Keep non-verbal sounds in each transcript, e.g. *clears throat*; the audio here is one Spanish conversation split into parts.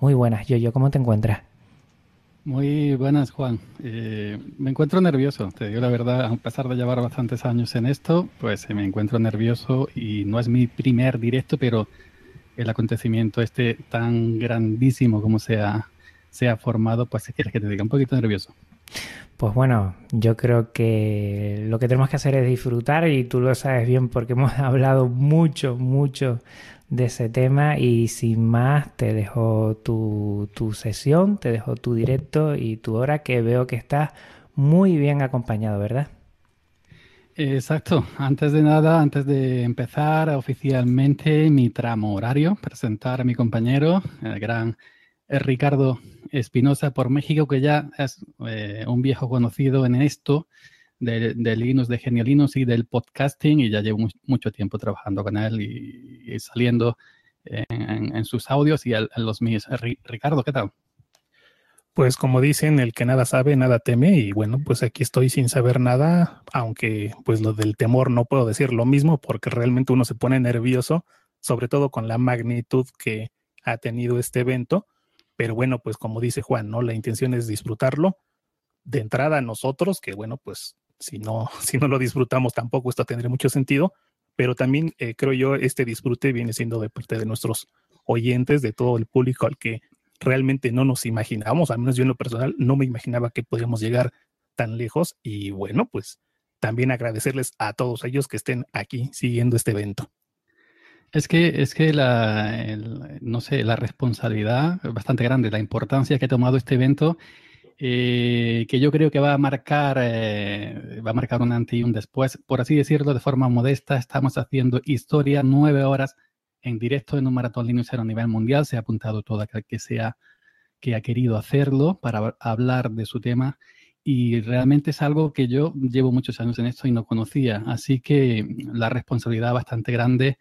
Muy buenas, Yo-Yo, ¿cómo te encuentras? Muy buenas, Juan. Eh, me encuentro nervioso, te digo la verdad, a pesar de llevar bastantes años en esto, pues me encuentro nervioso y no es mi primer directo, pero el acontecimiento este tan grandísimo como se ha, se ha formado, pues si quieres que te diga un poquito nervioso. Pues bueno, yo creo que lo que tenemos que hacer es disfrutar y tú lo sabes bien porque *laughs* hemos hablado mucho, mucho de ese tema y sin más te dejo tu, tu sesión, te dejo tu directo y tu hora que veo que estás muy bien acompañado, ¿verdad? Exacto. Antes de nada, antes de empezar oficialmente mi tramo horario, presentar a mi compañero, el gran Ricardo Espinosa por México, que ya es eh, un viejo conocido en esto de, de, Linux, de Genialinos y del podcasting, y ya llevo mucho tiempo trabajando con él y, saliendo en, sus audios y en, los míos. Ricardo, ¿qué tal? Pues como dicen, el que nada sabe, nada teme, y bueno, pues aquí estoy sin saber nada, aunque pues lo del temor no puedo decir lo mismo porque realmente uno se pone nervioso, sobre todo con la magnitud que ha tenido este evento pero bueno, pues como dice Juan, ¿no? La intención es disfrutarlo. De entrada nosotros, que bueno, pues si no, *laughs* si no lo disfrutamos tampoco esto tendría mucho sentido, pero también eh, creo yo este disfrute viene siendo de parte de nuestros oyentes, de todo el público al que realmente no nos imaginamos, al menos yo en lo personal no me imaginaba que podíamos llegar tan lejos y bueno, pues también agradecerles a todos ellos que estén aquí siguiendo este evento. Es que, es que la, no sé, la responsabilidad es bastante grande, la importancia que ha tomado este evento, eh, que yo creo que va a marcar, eh, va a marcar un antes y un después. Por así decirlo, de forma modesta, estamos haciendo historia nueve horas en directo en un maratón Linux a nivel mundial. Se ha apuntado todo aquel que sea que ha querido hacerlo para hablar de su tema y realmente es algo que yo llevo muchos años en esto y no conocía. Así que la responsabilidad bastante grande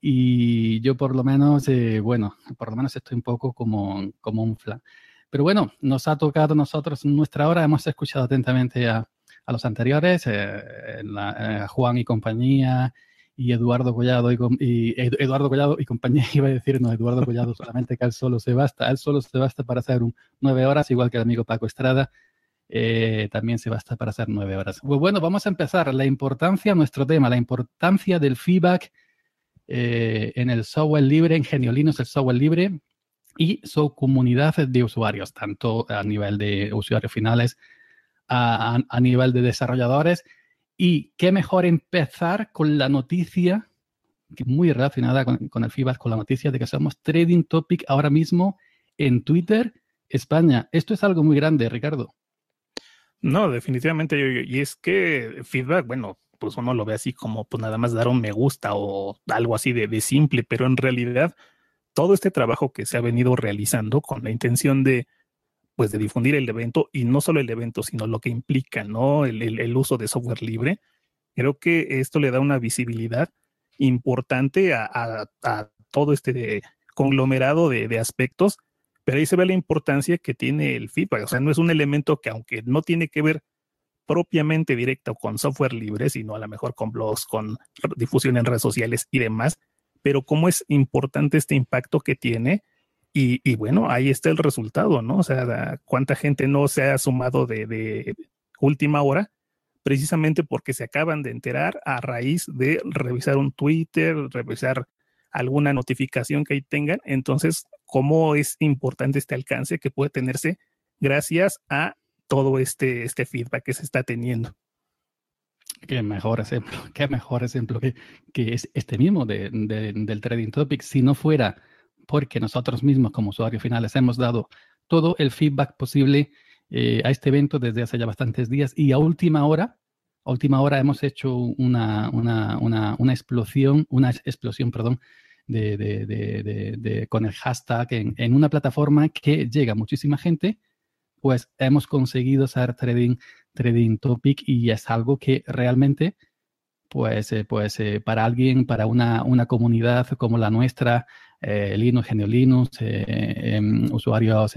y yo por lo menos, eh, bueno, por lo menos estoy un poco como, como un flan. Pero bueno, nos ha tocado nosotros nuestra hora, hemos escuchado atentamente a, a los anteriores, eh, la, Juan y compañía, y Eduardo Collado y, y, Eduardo Collado y compañía, *laughs* iba a decir, no, Eduardo Collado solamente que él solo se basta, él solo se basta para hacer un nueve horas, igual que el amigo Paco Estrada, eh, también se basta para hacer nueve horas. Pues bueno, vamos a empezar. La importancia, nuestro tema, la importancia del feedback eh, en el software libre, en Geniolinos el software libre y su comunidad de usuarios, tanto a nivel de usuarios finales, a, a, nivel de desarrolladores. Y qué mejor empezar con la noticia, que muy relacionada con, con el feedback, con la noticia de que somos trading topic ahora mismo en Twitter, España. Esto es algo muy grande, Ricardo. No, definitivamente. Y es que feedback, bueno, pues uno lo ve así como pues nada más dar un me gusta o algo así de, simple, pero en realidad todo este trabajo que se ha venido realizando con la intención de pues de difundir el evento y no solo el evento, sino lo que implica, ¿no? El, uso de software libre. Creo que esto le da una visibilidad importante a, todo este conglomerado de, de, aspectos, pero ahí se ve la importancia que tiene el feedback. O sea, no es un elemento que aunque no tiene que ver propiamente directo con software libre, sino a lo mejor con blogs, con difusión en redes sociales y demás, pero cómo es importante este impacto que tiene. Y, bueno, ahí está el resultado, ¿no? O sea, cuánta gente no se ha sumado de, de última hora, precisamente porque se acaban de enterar a raíz de revisar un Twitter, revisar alguna notificación que ahí tengan. Entonces, cómo es importante este alcance que puede tenerse gracias a todo este, este feedback que se está teniendo. Qué mejor ejemplo, *laughs* qué mejor ejemplo que, que es este mismo de, del Trading Topic. Si no fuera porque nosotros mismos como usuarios finales hemos dado todo el feedback posible eh, a este evento desde hace ya bastantes días y a última hora, a última hora hemos hecho una, una, una, una explosión, una explosión, perdón, de, de, con el hashtag en, una plataforma que llega a muchísima gente pues hemos conseguido ser trading, trading topic y es algo que realmente, pues, eh, pues eh, para alguien, para una, una, comunidad como la nuestra, eh, Linux, Genio Linux, eh, em, usuarios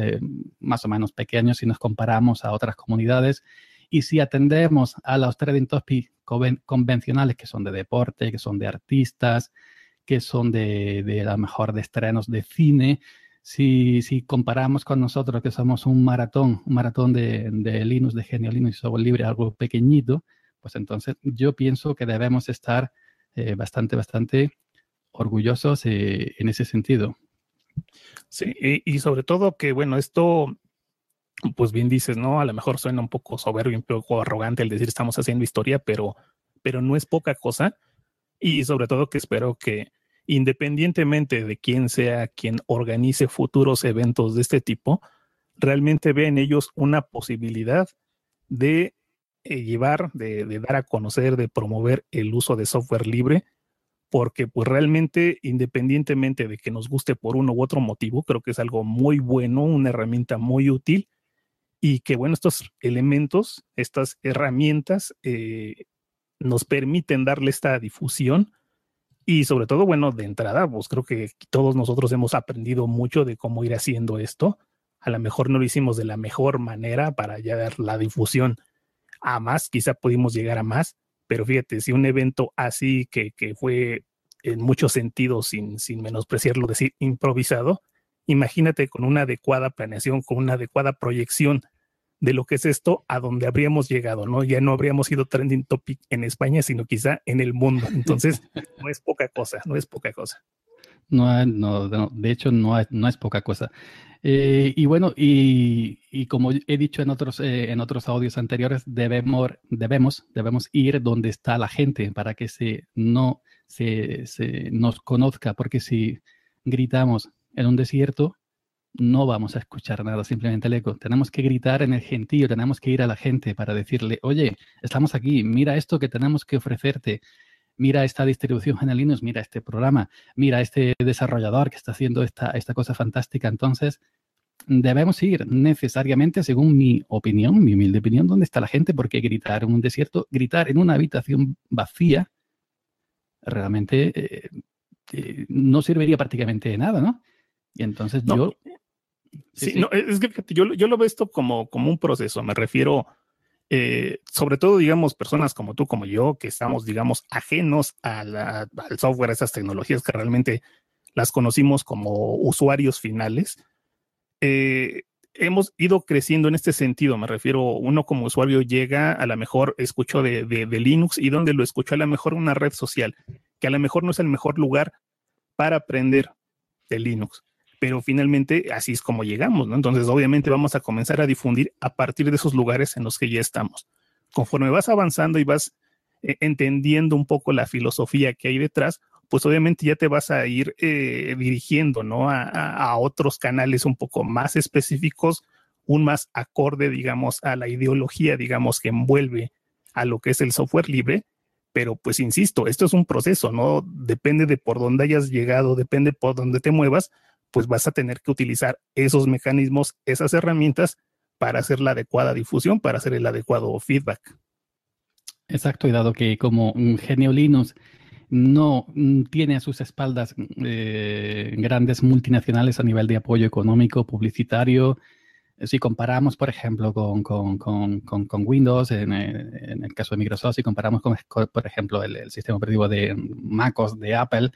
más o menos pequeños si nos comparamos a otras comunidades, y si atendemos a los trading topics convencionales que son de deporte, que son de artistas, que son de, de a mejor de estrenos de cine, si, si, comparamos con nosotros que somos un maratón, un maratón de, de Linux, de Genio Linux y software libre, algo pequeñito, pues entonces yo pienso que debemos estar eh, bastante, bastante orgullosos eh, en ese sentido. Sí, y, sobre todo que, bueno, esto, pues bien dices, ¿no? A lo mejor suena un poco soberbio, un poco arrogante el decir estamos haciendo historia, pero, pero no es poca cosa. Y sobre todo que espero que independientemente de quién sea quien organice futuros eventos de este tipo, realmente vean ellos una posibilidad de eh, llevar, de, dar a conocer, de promover el uso de software libre porque pues realmente independientemente de que nos guste por uno u otro motivo, creo que es algo muy bueno, una herramienta muy útil y que bueno, estos elementos, estas herramientas eh, nos permiten darle esta difusión y sobre todo, bueno, de entrada, pues creo que todos nosotros hemos aprendido mucho de cómo ir haciendo esto. A lo mejor no lo hicimos de la mejor manera para ya dar la difusión a más, quizá pudimos llegar a más, pero fíjate, si un evento así que, que fue en muchos sentidos, sin, sin menospreciarlo, decir improvisado, imagínate con una adecuada planeación, con una adecuada proyección de lo que es esto, a donde habríamos llegado, ¿no? Ya no habríamos sido trending topic en España, sino quizá en el mundo. Entonces, *laughs* no es poca cosa, no es poca cosa. No, no, de hecho, no, no es poca cosa. Eh, y bueno, y, como he dicho en otros, eh, en otros audios anteriores, debemos, debemos, debemos ir donde está la gente para que se, no se, se nos conozca, porque si gritamos en un desierto, no vamos a escuchar nada, simplemente el eco. Tenemos que gritar en el gentío, tenemos que ir a la gente para decirle, oye, estamos aquí, mira esto que tenemos que ofrecerte, mira esta distribución en Linux, mira este programa, mira este desarrollador que está haciendo esta, esta cosa fantástica. Entonces, debemos ir necesariamente, según mi opinión, mi humilde opinión, dónde está la gente, porque gritar en un desierto, gritar en una habitación vacía, realmente eh, eh, no serviría prácticamente de nada, ¿no? Y entonces yo... Sí, No, es que yo, yo, lo veo esto como, como un proceso, me refiero eh, sobre todo, digamos, personas como tú, como yo, que estamos, digamos, ajenos al software, a esas tecnologías que realmente las conocimos como usuarios finales, eh, hemos ido creciendo en este sentido. Me refiero, uno como usuario llega, a lo mejor escuchó de, de, Linux y donde lo escuchó a lo mejor una red social, que a lo mejor no es el mejor lugar para aprender de Linux pero finalmente así es como llegamos, ¿no? Entonces, obviamente vamos a comenzar a difundir a partir de esos lugares en los que ya estamos. Conforme vas avanzando y vas eh, entendiendo un poco la filosofía que hay detrás, pues obviamente ya te vas a ir eh, dirigiendo, ¿no? A, a, otros canales un poco más específicos, un más acorde, digamos, a la ideología, digamos, que envuelve a lo que es el software libre. Pero pues insisto, esto es un proceso, ¿no? Depende de por dónde hayas llegado, depende por dónde te muevas, pues vas a tener que utilizar esos mecanismos, esas herramientas para hacer la adecuada difusión, para hacer el adecuado feedback. Exacto, y dado que como Genio Linux no mm, tiene a sus espaldas eh, grandes multinacionales a nivel de apoyo económico, publicitario, eh, si comparamos, por ejemplo, con, con, Windows, en, el caso de Microsoft, si comparamos con, por ejemplo, el, sistema operativo de MacOS de Apple,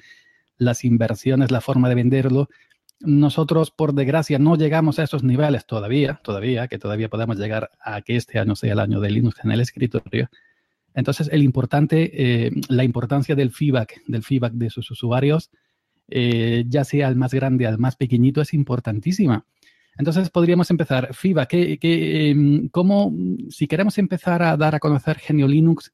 las inversiones, la forma de venderlo, nosotros, por desgracia, no llegamos a esos niveles todavía, todavía, que todavía podemos llegar a que este año sea el año de Linux en el escritorio. Entonces, el importante, eh, la importancia del feedback, del feedback de sus usuarios, eh, ya sea al más grande, al más pequeñito, es importantísima. Entonces, podríamos empezar. feedback, ¿qué, em, cómo, si queremos empezar a dar a conocer Genio Linux,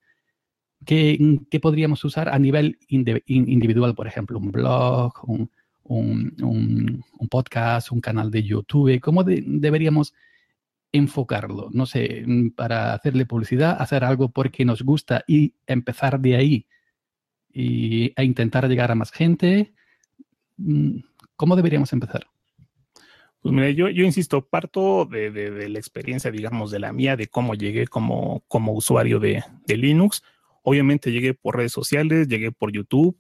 ¿qué, qué podríamos usar a nivel individual? Por ejemplo, un blog, un, un, podcast, un canal de YouTube? ¿Cómo deberíamos enfocarlo? No sé, mm, para hacerle publicidad, hacer algo porque nos gusta y empezar de ahí y, a intentar llegar a más gente. Mm, ¿Cómo deberíamos empezar? Pues mira, yo, yo insisto, parto de, la experiencia, digamos, de la mía, de cómo llegué como, como usuario de, de Linux. Obviamente llegué por redes sociales, llegué por YouTube,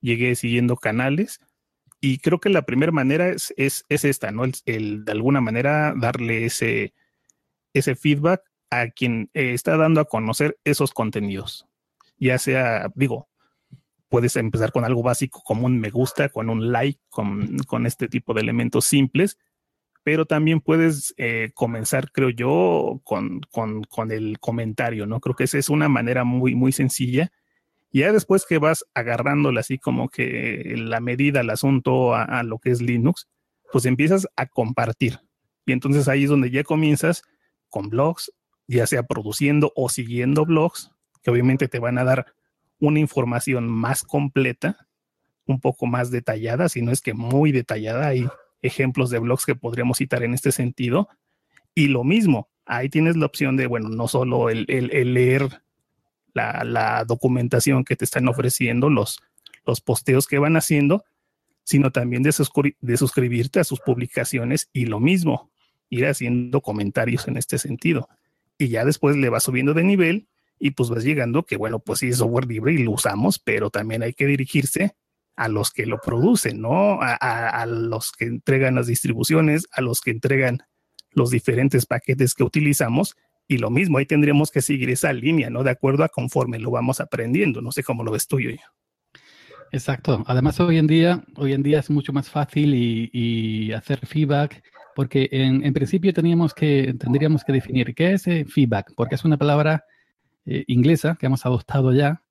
llegué siguiendo canales y creo que la primera manera es, es, esta, ¿no? El, de alguna manera darle ese, ese feedback a quien eh, está dando a conocer esos contenidos. Ya sea, digo, puedes empezar con algo básico como un me gusta, con un like, con, con este tipo de elementos simples, pero también puedes eh, comenzar, creo yo, con, con, con, el comentario, ¿no? Creo que esa es una manera muy, muy sencilla. Y ya después que vas agarrándole así como que la medida, el asunto a, lo que es Linux, pues empiezas a compartir. Y entonces ahí es donde ya comienzas con blogs, ya sea produciendo o siguiendo blogs, que obviamente te van a dar una información más completa, un poco más detallada, si no es que muy detallada. Hay ejemplos de blogs que podríamos citar en este sentido. Y lo mismo, ahí tienes la opción de, bueno, no solo el, leer la, documentación que te están ofreciendo, los, los posteos que van haciendo, sino también de, de suscribirte a sus publicaciones y lo mismo, ir haciendo comentarios en este sentido. Y ya después le vas subiendo de nivel y pues vas llegando que, bueno, pues sí es software libre y lo usamos, pero también hay que dirigirse a los que lo producen, ¿no? A, los que entregan las distribuciones, a los que entregan los diferentes paquetes que utilizamos. Y lo mismo, ahí tendríamos que seguir esa línea, ¿no? De acuerdo a conforme lo vamos aprendiendo. No sé cómo lo ves tú, yo. Exacto. Además, hoy en día, hoy en día es mucho más fácil y, hacer feedback, porque en, principio teníamos que, tendríamos que definir qué es feedback, porque es una palabra eh, inglesa que hemos adoptado ya.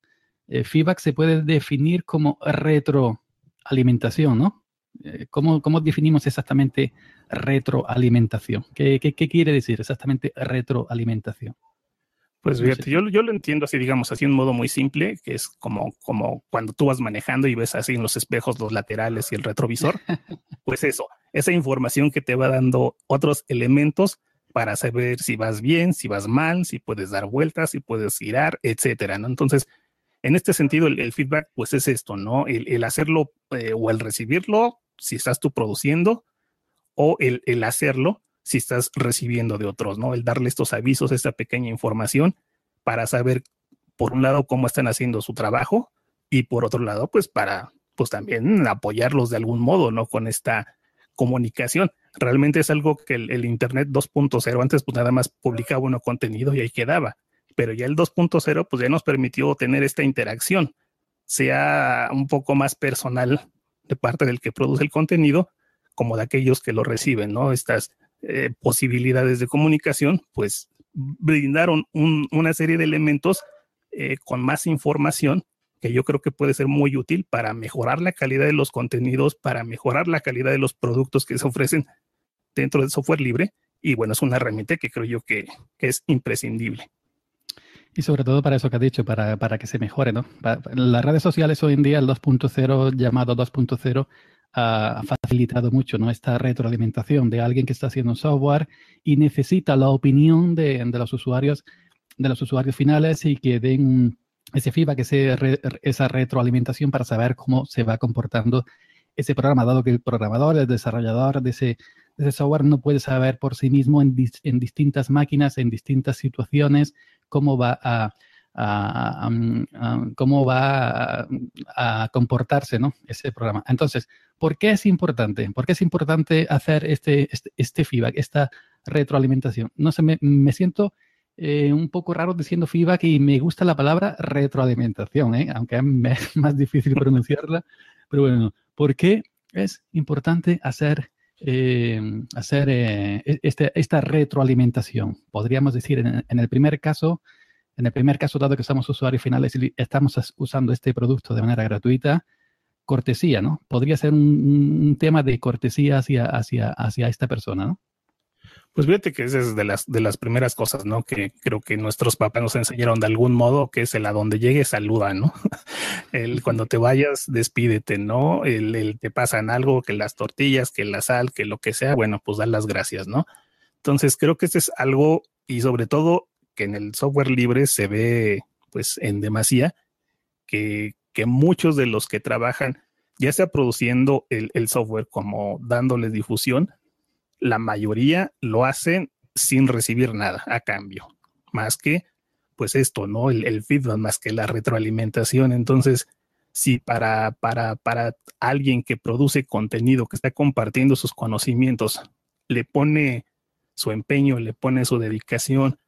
Eh, feedback se puede definir como retroalimentación, ¿no? Eh, ¿cómo, ¿cómo, definimos exactamente retroalimentación? ¿Qué, ¿Qué, qué, quiere decir exactamente retroalimentación? Pues fíjate, yo, yo, lo entiendo así, digamos, así en modo muy simple, que es como, como cuando tú vas manejando y ves así en los espejos los laterales y el retrovisor. *laughs* pues eso, esa información que te va dando otros elementos para saber si vas bien, si vas mal, si puedes dar vueltas, si puedes girar, etcétera, ¿no? Entonces, en este sentido, el, feedback, pues es esto, ¿no? El, hacerlo eh, o el recibirlo, si estás tú produciendo, o el, el hacerlo si estás recibiendo de otros, ¿no? El darle estos avisos, esta pequeña información para saber, por un lado, cómo están haciendo su trabajo y por otro lado, pues para, pues también apoyarlos de algún modo, ¿no? Con esta comunicación. Realmente es algo que el, Internet 2.0 antes pues nada más publicaba uno contenido y ahí quedaba, pero ya el 2.0 pues ya nos permitió tener esta interacción, sea un poco más personal de parte del que produce el contenido como de aquellos que lo reciben, ¿no? Estas eh, posibilidades de comunicación, pues brindaron una serie de elementos eh, con más información que yo creo que puede ser muy útil para mejorar la calidad de los contenidos, para mejorar la calidad de los productos que se ofrecen dentro del software libre. Y bueno, es una herramienta que creo yo que, es imprescindible. Y sobre todo para eso que has dicho, para, que se mejore, ¿no? las redes sociales hoy en día, el 2.0, llamado 2.0, ha facilitado mucho ¿no? esta retroalimentación de alguien que está haciendo software y necesita la opinión de, de los usuarios, de los usuarios finales y que den ese feedback, esa retroalimentación para saber cómo se va comportando ese programa, dado que el programador, el desarrollador de ese, software no puede saber por sí mismo en, distintas máquinas, en distintas situaciones, cómo va a, cómo va a, comportarse ¿no? ese programa. Entonces, ¿por qué es importante? ¿Por qué es importante hacer este, este, este feedback, esta retroalimentación? No sé, me, me siento eh, un poco raro diciendo feedback y me gusta la palabra retroalimentación, ¿eh? aunque *laughs* es más difícil pronunciarla. Pero bueno, ¿por qué es importante hacer, eh, hacer e-, este, esta retroalimentación? Podríamos decir en, el primer caso, en el primer caso, dado que somos usuarios finales y estamos usando este producto de manera gratuita, cortesía, ¿no? Podría ser un, tema de cortesía hacia, hacia, hacia esta persona, ¿no? Pues fíjate que esa es de las, de las primeras cosas, ¿no? Que creo que nuestros papás nos enseñaron de algún modo, que es el a donde llegue, saluda, ¿no? *laughs* el cuando te vayas, despídete, ¿no? El, te pasan algo, que las tortillas, que la sal, que lo que sea, bueno, pues dar las gracias, ¿no? Entonces creo que este es algo, y sobre todo que en el software libre se ve, pues, en demasía, que, que muchos de los que trabajan, ya sea produciendo el, el software como dándole difusión, la mayoría lo hacen sin recibir nada a cambio, más que pues esto, ¿no? El, feedback, más que la retroalimentación. Entonces, si para, para, para alguien que produce contenido, que está compartiendo sus conocimientos, le pone su empeño, le pone su dedicación,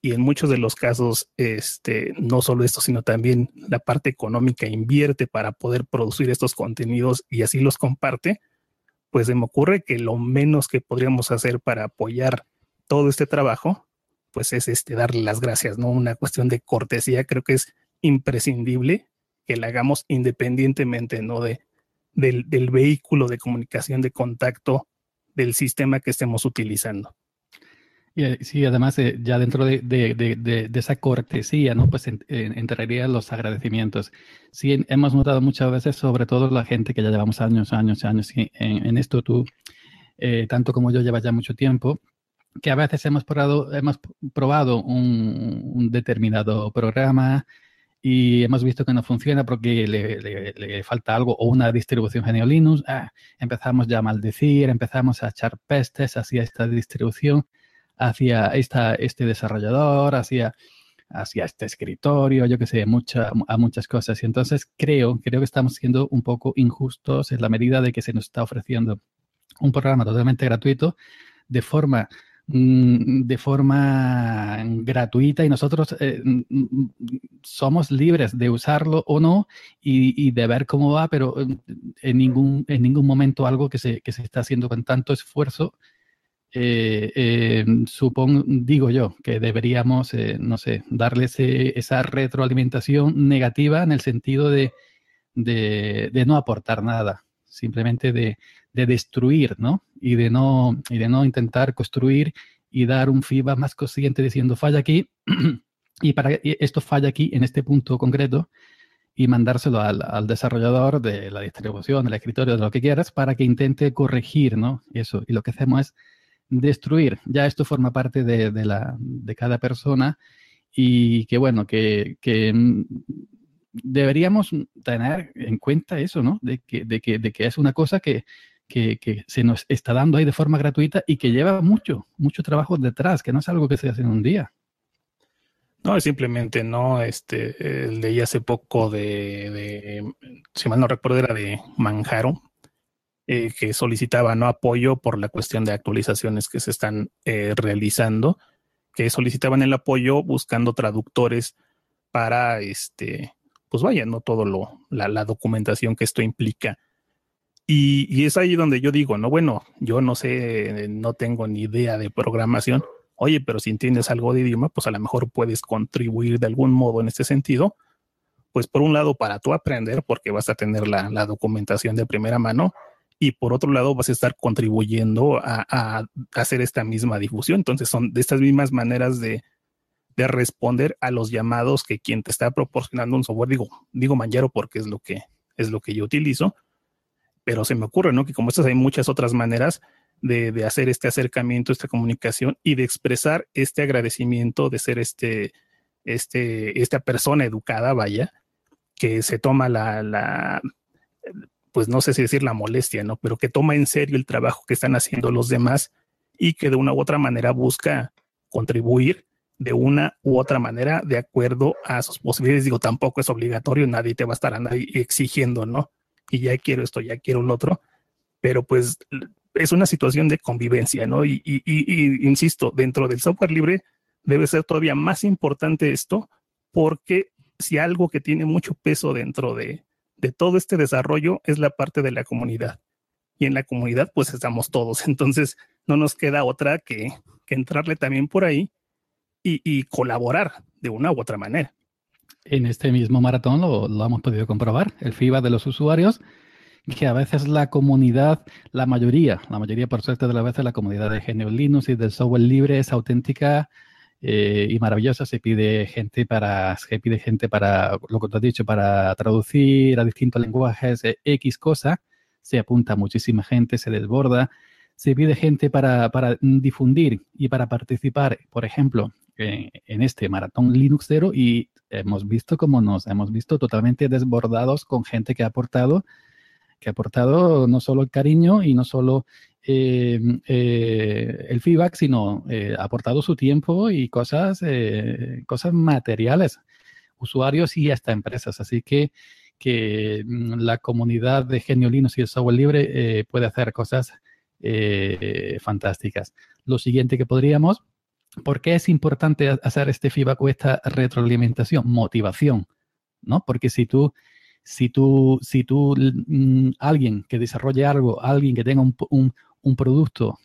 y en muchos de los casos, este, no solo esto, sino también la parte económica invierte para poder producir estos contenidos y así los comparte, pues se me ocurre que lo menos que podríamos hacer para apoyar todo este trabajo, pues es este, darle las gracias, ¿no? Una cuestión de cortesía, creo que es imprescindible que la hagamos independientemente, ¿no? De, del, del vehículo de comunicación, de contacto, del sistema que estemos utilizando. Eh, sí, además, eh, ya dentro de, esa cortesía, ¿no? Pues entraría los agradecimientos. Sí, hemos notado muchas veces, sobre todo la gente que ya llevamos años, años, años en, esto, tú, eh, tanto como yo, llevas ya mucho tiempo, que a veces hemos probado, hemos probado un, determinado programa y hemos visto que no funciona porque le, falta algo o una distribución genio Linux. Ah, empezamos ya a maldecir, empezamos a echar pestes hacia esta distribución hacia esta, este desarrollador, hacia, este escritorio, yo que sé, mucha, a muchas cosas. Y entonces creo, creo que estamos siendo un poco injustos en la medida de que se nos está ofreciendo un programa totalmente gratuito de forma mm, de forma gratuita y nosotros eh, mm, somos libres de usarlo o no y, de ver cómo va, pero en ningún, en ningún momento algo que se, que se está haciendo con tanto esfuerzo eh, eh, supongo, digo yo, que deberíamos, eh, no sé, darles esa retroalimentación negativa en el sentido de, de, no aportar nada, simplemente de, de, destruir, ¿no? Y de no, y de no intentar construir y dar un feedback más consciente diciendo falla aquí *clears throat* y para esto falla aquí en este punto concreto y mandárselo al, al, desarrollador de la distribución, del escritorio, de lo que quieras, para que intente corregir, ¿no? Eso. Y lo que hacemos es destruir. Ya esto forma parte de, la, de cada persona y que bueno, que, mm, deberíamos tener en cuenta eso, ¿no? De que, de que, de que es una cosa que, que, se nos está dando ahí de forma gratuita y que lleva mucho, mucho trabajo detrás, que no es algo que se hace en un día. No, es simplemente, no, este, leí hace poco de, de, si mal no recuerdo, era de Manjaro, eh, que solicitaba no apoyo por la cuestión de actualizaciones que se están eh, realizando, que solicitaban el apoyo buscando traductores para este, pues vaya, no todo lo, la, documentación que esto implica. Y, y, es ahí donde yo digo, no, bueno, yo no sé, no tengo ni idea de programación. Oye, pero si entiendes algo de idioma, pues a lo mejor puedes contribuir de algún modo en este sentido. Pues por un lado, para tú aprender, porque vas a tener la, la documentación de primera mano, y por otro lado vas a estar contribuyendo a, hacer esta misma difusión. Entonces son de estas mismas maneras de, responder a los llamados que quien te está proporcionando un software, digo, digo Manjaro porque es lo que es lo que yo utilizo, pero se me ocurre, ¿no? Que como estas hay muchas otras maneras de, hacer este acercamiento, esta comunicación y de expresar este agradecimiento de ser este, este, esta persona educada, vaya, que se toma la pues no sé si decir la molestia, ¿no? Pero que toma en serio el trabajo que están haciendo los demás y que de una u otra manera busca contribuir de una u otra manera de acuerdo a sus posibilidades. Digo, tampoco es obligatorio, nadie te va a estar exigiendo, ¿no? Y ya quiero esto, ya quiero lo otro, pero pues es una situación de convivencia, ¿no? Y, y insisto, dentro del software libre debe ser todavía más importante esto, porque si algo que tiene mucho peso dentro de, de todo este desarrollo es la parte de la comunidad. Y en la comunidad pues estamos todos. *laughs* Entonces no nos queda otra que, entrarle también por ahí y, colaborar de una u otra manera. En este mismo maratón lo, hemos podido comprobar, el FIBA de los usuarios, que a veces la comunidad, la mayoría, la mayoría por suerte de las veces la comunidad de GNU Linux y del software libre es auténtica eh, y maravillosa. Se pide gente para, se pide gente para, lo que tú has dicho, para traducir a distintos lenguajes eh, X cosa. Se apunta muchísima gente, se desborda. Se pide gente para, para difundir y para participar, por ejemplo, en este maratón Linuxero y hemos visto como nos hemos visto totalmente desbordados con gente que ha aportado que ha aportado no solo el cariño y no solo eh, eh, el feedback, sino eh, aportado su tiempo y cosas, cosas materiales, usuarios y hasta empresas. Así que, que mm, la comunidad de geniolinos y el software libre puede hacer cosas fantásticas. Lo siguiente que podríamos ¿Por qué es importante hacer este feedback o esta retroalimentación? Motivación, ¿no? Porque si tú, si tú, si tú, mm, alguien que desarrolle algo, alguien que tenga un producto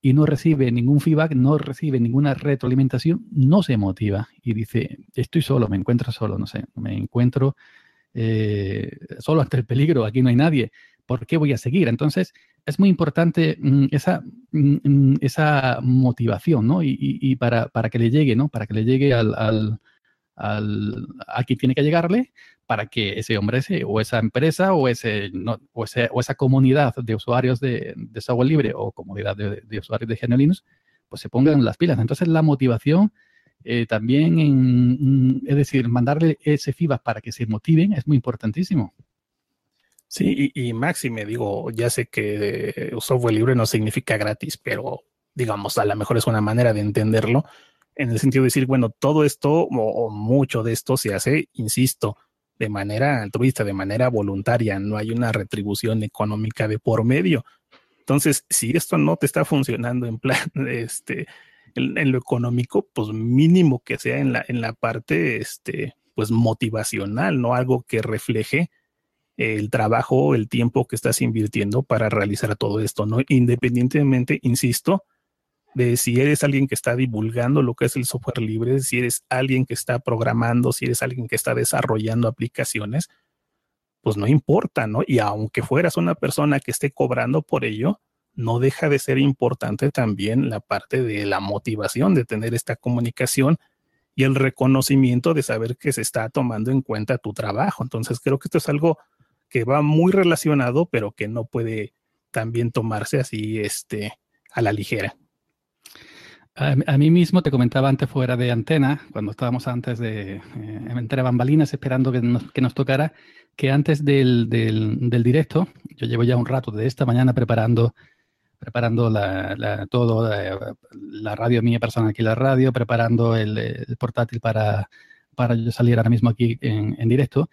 y no recibe ningún feedback, no recibe ninguna retroalimentación, no se motiva y dice, estoy solo, me encuentro solo, no sé, me encuentro eh, solo ante el peligro, aquí no hay nadie, ¿por qué voy a seguir? Entonces, es muy importante mm, esa, mm, mm, esa motivación, ¿no? Y, para, que le llegue, ¿no? Para que le llegue al, al, al, a quien tiene que llegarle, para que ese hombre ese, o esa empresa o, ese, no, o, ese, o esa comunidad de usuarios de, software libre o comunidad de, usuarios de GNU Linux, pues se pongan las pilas. Entonces la motivación eh, también, en, es decir, mandarle ese feedback para que se motiven es muy importantísimo. Sí, y, y Maxi me digo, ya sé que software libre no significa gratis, pero digamos, a lo mejor es una manera de entenderlo, en el sentido de decir, bueno, todo esto o mucho de esto se hace, insisto, de manera altruista, de manera voluntaria, no hay una retribución económica de por medio. Entonces, si esto no te está funcionando en plan, *laughs* este, en, lo económico, pues mínimo que sea en la, en la parte, este, pues motivacional, ¿no? Algo que refleje el trabajo, el tiempo que estás invirtiendo para realizar todo esto, ¿no? Independientemente, insisto, de si eres alguien que está divulgando lo que es el software libre, si eres alguien que está programando, si eres alguien que está desarrollando aplicaciones, pues no importa, ¿no? Y aunque fueras una persona que esté cobrando por ello, no deja de ser importante también la parte de la motivación de tener esta comunicación y el reconocimiento de saber que se está tomando en cuenta tu trabajo. Entonces creo que esto es algo que va muy relacionado, pero que no puede también tomarse así este, a la ligera. A, mí mismo te comentaba antes fuera de antena, cuando estábamos antes de eh, entre bambalinas esperando que nos, que nos tocara, que antes del, del, del, directo, yo llevo ya un rato de esta mañana preparando, preparando la, la todo, la, radio mía personal aquí, la radio, preparando el, el, portátil para, para yo salir ahora mismo aquí en, en directo.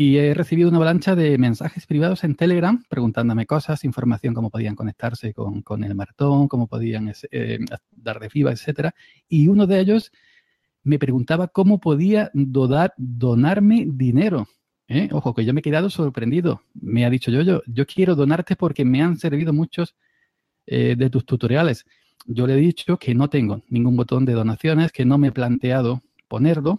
Y he recibido una avalancha de mensajes privados en Telegram preguntándome cosas, información, cómo podían conectarse con, con el maratón, cómo podían eh, dar de FIBA, etc. Y uno de ellos me preguntaba cómo podía donar, donarme dinero. ¿eh? Ojo, que yo me he quedado sorprendido. Me ha dicho yo, yo, yo quiero donarte porque me han servido muchos eh, de tus tutoriales. Yo le he dicho que no tengo ningún botón de donaciones, que no me he planteado ponerlo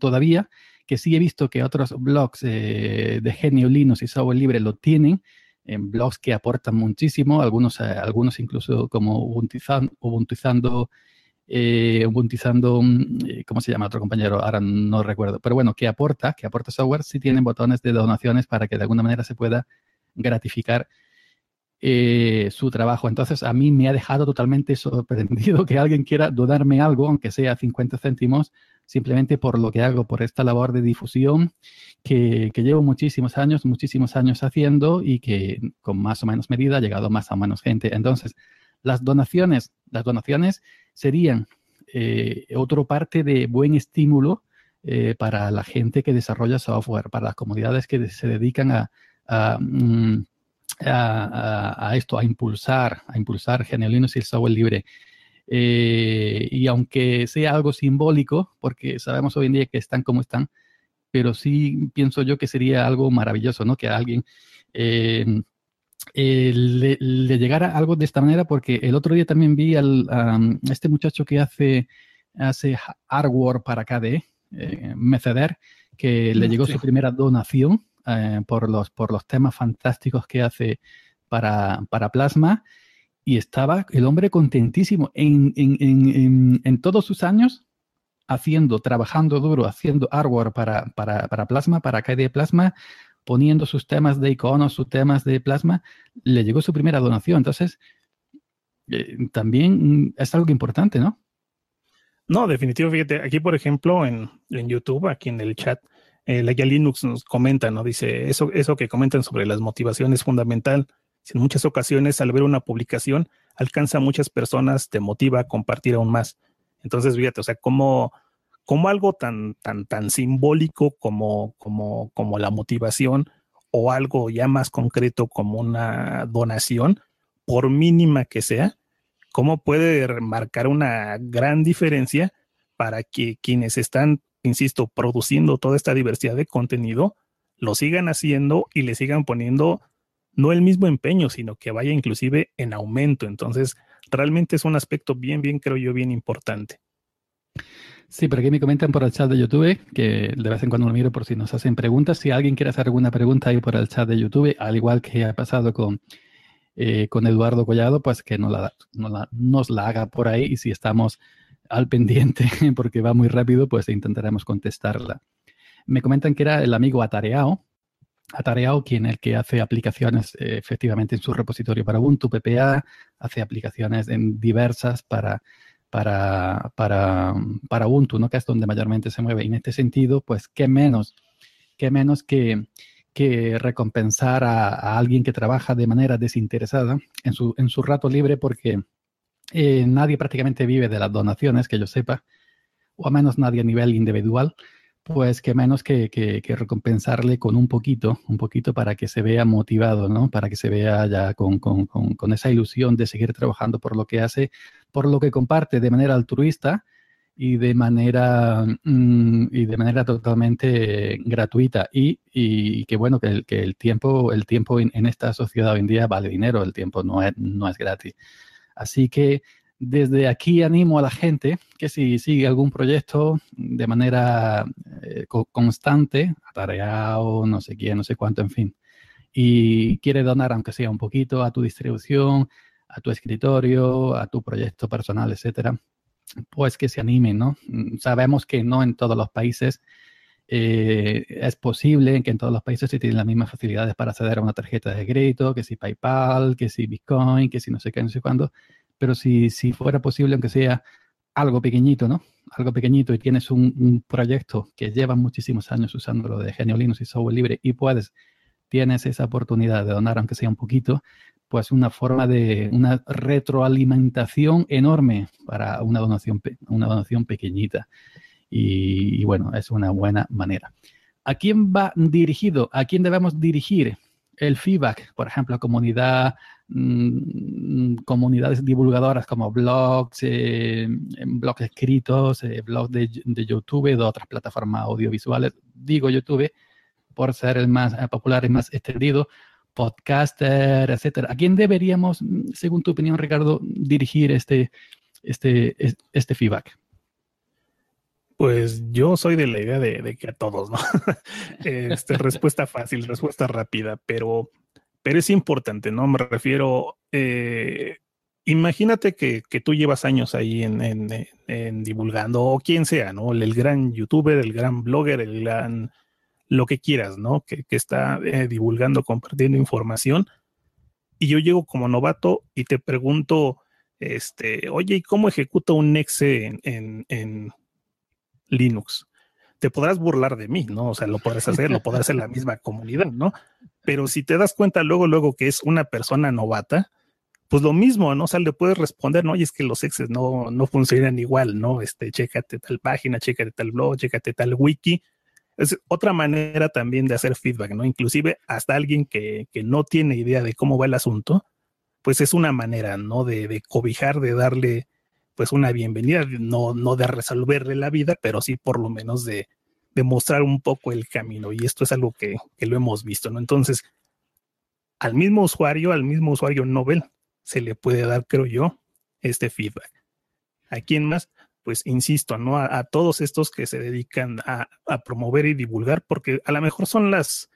todavía que sí he visto que otros blogs eh, de Genio Linux y software libre lo tienen, en blogs que aportan muchísimo, algunos, eh, algunos incluso como Ubuntizando, Ubuntizando, eh, mm, ¿cómo se llama otro compañero? Ahora no recuerdo, pero bueno, que aporta, que aporta software, sí tienen botones de donaciones para que de alguna manera se pueda gratificar su trabajo. Entonces, a mí me ha dejado totalmente *laughs* sorprendido que alguien quiera donarme algo, aunque sea 50 céntimos, simplemente por lo que hago, por esta labor de difusión que, llevo muchísimos años, muchísimos años haciendo y que con más o menos medida ha llegado más a menos gente. Entonces, las donaciones, las donaciones serían eh, otra parte de buen estímulo eh, para la gente que desarrolla software, para las comunidades que se dedican a, a, mm, esto, a impulsar, a impulsar Genio y el software libre. Eh, y aunque sea algo simbólico, porque sabemos hoy en día que están como están, pero sí pienso yo que sería algo maravilloso, ¿no? Que a alguien eh, eh, le, llegara algo de esta manera, porque el otro día también vi al, a este muchacho que hace, hace hardware para KDE, Meceder, que le mm, llegó su primera donación por, los, por los temas fantásticos que hace para, para Plasma y estaba el hombre contentísimo en, en, en, en, todos sus años haciendo, trabajando duro, haciendo hardware para, para, para Plasma, para KDE Plasma, poniendo sus temas de iconos, sus temas de Plasma, le llegó su primera donación. Entonces, eh, también es algo importante, ¿no? No, definitivo, fíjate, aquí por ejemplo en, en YouTube, aquí en el chat, eh, la Linux nos comenta, ¿no? Dice, eso, eso que comentan sobre las motivaciones es fundamental en muchas ocasiones al ver una publicación alcanza a muchas personas, te motiva a compartir aún más. Entonces, fíjate, o sea, como, como algo tan, tan, tan simbólico como, como, como la motivación o algo ya más concreto como una donación, por mínima que sea, cómo puede marcar una gran diferencia para que quienes están, insisto, produciendo toda esta diversidad de contenido, lo sigan haciendo y le sigan poniendo no el mismo empeño, sino que vaya inclusive en aumento. Entonces, realmente es un aspecto bien, bien, creo yo, bien importante. Sí, pero aquí me comentan por el chat de YouTube, que de vez en cuando lo miro por si nos hacen preguntas. Si alguien quiere hacer alguna pregunta ahí por el chat de YouTube, al igual que ha pasado con, eh, con Eduardo Collado, pues que nos la, nos la haga por ahí y si estamos al pendiente, *laughs* porque va muy rápido, pues intentaremos contestarla. Me comentan que era el amigo Atareao, Atareao, quien el que hace aplicaciones eh, efectivamente en su repositorio para Ubuntu, PPA, hace aplicaciones en diversas para, para, para, para Ubuntu, ¿no? que es donde mayormente se mueve. Y en este sentido, pues, qué menos, qué menos que, que recompensar a, alguien que trabaja de manera desinteresada en su, en su rato libre, porque eh, nadie prácticamente vive de las donaciones, que yo sepa, o al menos nadie a nivel individual pues que menos que, recompensarle con un poquito, un poquito para que se vea motivado, ¿no? Para que se vea ya con, esa ilusión de seguir trabajando por lo que hace, por lo que comparte de manera altruista y de manera, mm, y de manera totalmente gratuita. Y, que bueno, que el, que el tiempo, el tiempo en, en, esta sociedad hoy en día vale dinero, el tiempo no es, no es gratis. Así que desde aquí animo a la gente que si sigue algún proyecto de manera eh, constante, atareado, no sé quién, no sé cuánto, en fin, y quiere donar, aunque sea un poquito, a tu distribución, a tu escritorio, a tu proyecto personal, etcétera, pues que se animen, ¿no? Mm, sabemos que no en todos los países eh, es posible que en todos los países se tienen las mismas facilidades para acceder a una tarjeta de crédito, que si PayPal, que si Bitcoin, que si no sé qué, no sé cuándo pero si, si fuera posible, aunque sea algo pequeñito, ¿no? Algo pequeñito y tienes un, proyecto que lleva muchísimos años usándolo de Genio Linux y software libre y puedes, tienes esa oportunidad de donar, aunque sea un poquito, pues una forma de una retroalimentación enorme para una donación, una donación pequeñita. Y, bueno, es una buena manera. ¿A quién va dirigido? ¿A quién debemos dirigir el feedback? Por ejemplo, comunidad Mm, comunidades divulgadoras como blogs, eh, blogs escritos, eh, blogs de, YouTube, de otras plataformas audiovisuales. Digo YouTube por ser el más eh, popular y más extendido, podcaster, etcétera. ¿A quién deberíamos, según tu opinión, Ricardo, dirigir este, este, este feedback? Pues yo soy de la idea de, de que a todos, ¿no? *laughs* este, *laughs* respuesta fácil, respuesta rápida, pero pero es importante, ¿no? Me refiero, eh, imagínate que, tú llevas años ahí en, divulgando, o quien sea, ¿no? El, gran youtuber, el gran blogger, el gran, lo que quieras, ¿no? Que, está eh, divulgando, compartiendo información. Y yo llego como novato y te pregunto, este, oye, ¿y cómo ejecuto un exe en Linux? te podrás burlar de mí, ¿no? O sea, lo podrás hacer, lo podrás hacer en la misma *laughs* comunidad, ¿no? Pero si te das cuenta luego, luego que es una persona novata, pues lo mismo, ¿no? O sea, le puedes responder, no, y es que los exes no, no funcionan igual, ¿no? Este, chécate tal página, chécate tal blog, chécate tal wiki. Es otra manera también de hacer feedback, ¿no? Inclusive hasta alguien que, que no tiene idea de cómo va el asunto, pues es una manera, ¿no? De, de cobijar, de darle pues una bienvenida, no, no de resolverle la vida, pero sí por lo menos de, de mostrar un poco el camino. Y esto es algo que, que, lo hemos visto, ¿no? Entonces, al mismo usuario, al mismo usuario Nobel, se le puede dar, creo yo, este feedback. ¿A quién más? Pues insisto, ¿no? A, todos estos que se dedican a, a, promover y divulgar, porque a lo mejor son las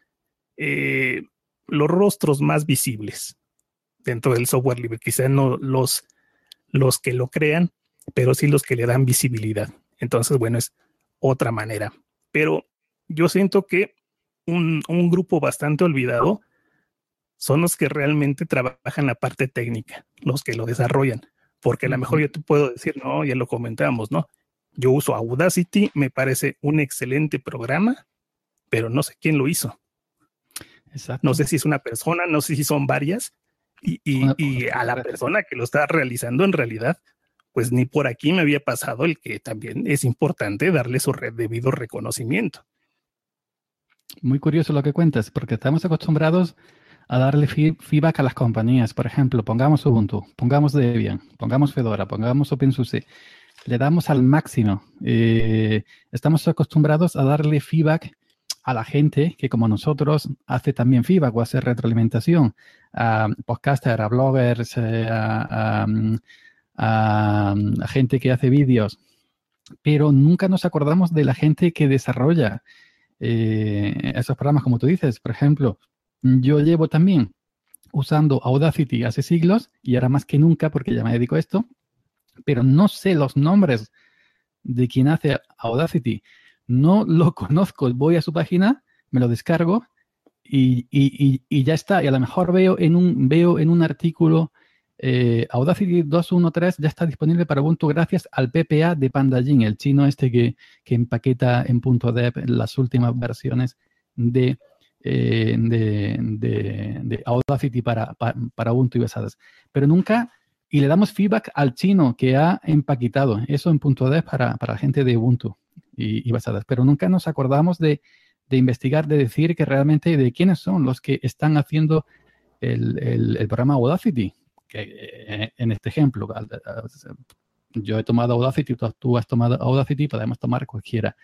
eh, los rostros más visibles dentro del software libre. Quizá no los los que lo crean, pero sí los que le dan visibilidad. Entonces, bueno, es otra manera. Pero yo siento que un, grupo bastante olvidado son los que realmente trabajan la parte técnica, los que lo desarrollan. Porque a lo mejor yo te puedo decir, no, ya lo comentamos, ¿no? Yo uso Audacity, me parece un excelente programa, pero no sé quién lo hizo. No sé si es una persona, no sé si son varias, y, a la persona que lo está realizando en realidad, pues ni por aquí me había pasado el que también es importante darle su debido reconocimiento. Muy curioso lo que cuentas, porque estamos acostumbrados a darle feedback a las compañías. Por ejemplo, pongamos Ubuntu, pongamos Debian, pongamos Fedora, pongamos OpenSUSE. Le damos al máximo. Eh, estamos acostumbrados a darle feedback a la gente que como nosotros hace también feedback o hace retroalimentación a podcasters, a bloggers, eh, a, gente que hace vídeos, pero nunca nos acordamos de la gente que desarrolla eh, esos programas, como tú dices. Por ejemplo, yo llevo también usando Audacity hace siglos y ahora más que nunca porque ya me dedico a esto, pero no sé los nombres de quien hace Audacity. No lo *laughs* conozco. Voy a su página, me lo descargo y, ya está. Y a lo mejor veo en un, veo en un artículo eh, Audacity 2.1.3 ya está disponible para Ubuntu gracias al PPA de Pandajin, el chino este que, que empaqueta en .dev las últimas versiones de eh, de, Audacity para, para, Ubuntu y basadas. Pero nunca, y le damos feedback al chino que ha empaquetado eso en punto .dev para, para la gente de Ubuntu y, basadas. Pero nunca nos acordamos de, investigar, de decir que realmente de quiénes son los que están haciendo el, programa Audacity. Que, eh, en este ejemplo, yo he tomado Audacity, tú, tú has tomado Audacity, podemos tomar cualquiera.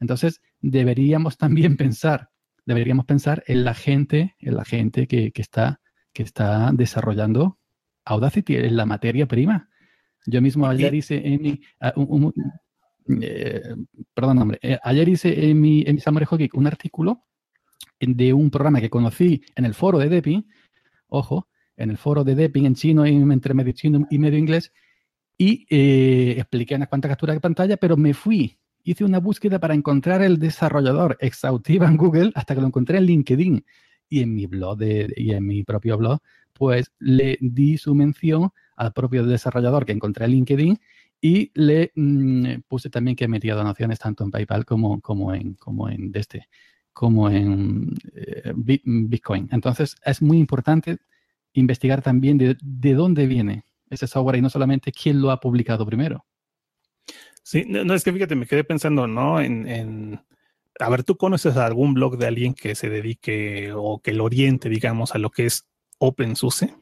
Entonces, deberíamos también *laughs* pensar deberíamos pensar en la gente, en la gente que, está, que está desarrollando Audacity, en la materia prima. Yo mismo ayer hice en mi, ah, eh, perdón, hombre, eh, ayer hice en mi, en mi Hockey un artículo de un programa que conocí en el foro de Depping, ojo, en el foro de Depping en chino, entre medio chino y medio inglés, y eh, expliqué unas cuantas capturas de pantalla, pero me fui hice una búsqueda para encontrar el desarrollador exhaustiva en Google hasta que lo encontré en LinkedIn. Y en mi blog y en mi propio blog, pues le di su mención al propio desarrollador que encontré en LinkedIn y le mm, puse también que metía donaciones tanto en PayPal como, como en como en este como en eh, Bitcoin. Entonces es muy importante investigar también de, de dónde viene ese software y no solamente quién lo ha publicado primero. Sí, no, es que fíjate, me quedé pensando, ¿no? En, a ver, ¿tú conoces algún blog de alguien que se dedique o que lo oriente, digamos, a lo que es OpenSUSE?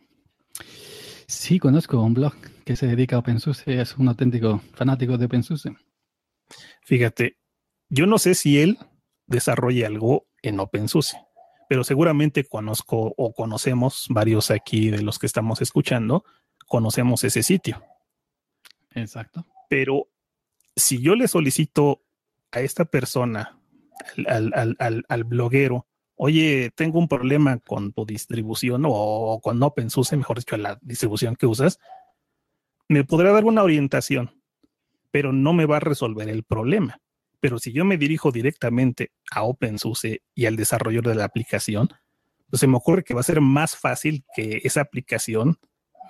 Sí, conozco un blog que se dedica a OpenSUSE, es un auténtico fanático de OpenSUSE. Fíjate, yo no sé si él desarrolla algo en OpenSUSE, pero seguramente conozco o conocemos varios aquí de los que estamos escuchando, conocemos ese sitio. Exacto. Pero si yo le solicito a esta persona, al, bloguero, oye, tengo un problema con tu distribución o con OpenSUSE, mejor dicho, la distribución que usas, me podrá dar una orientación, pero no me va a resolver el problema. Pero si yo me dirijo directamente a OpenSUSE y al desarrollador de la aplicación, pues se me ocurre que va a ser más fácil que esa aplicación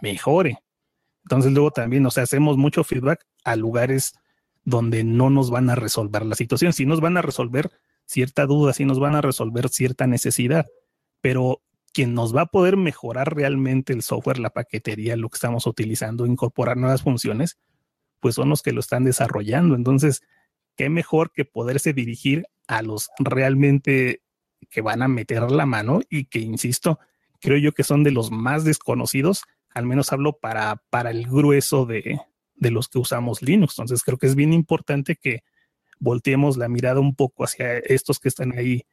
mejore. Entonces luego también, o sea, hacemos mucho feedback a lugares donde no nos van a resolver la situación, si nos van a resolver cierta duda, si nos van a resolver cierta necesidad, pero quien nos va a poder mejorar realmente el software, la paquetería, lo que estamos utilizando, incorporar nuevas funciones, pues son los que lo están desarrollando. Entonces, qué mejor que poderse dirigir a los realmente que van a meter la mano y que, insisto, creo yo que son de los más desconocidos, al menos hablo para, para el grueso de, de los que usamos Linux. Entonces creo que es bien importante que volteemos la mirada un poco hacia estos que están ahí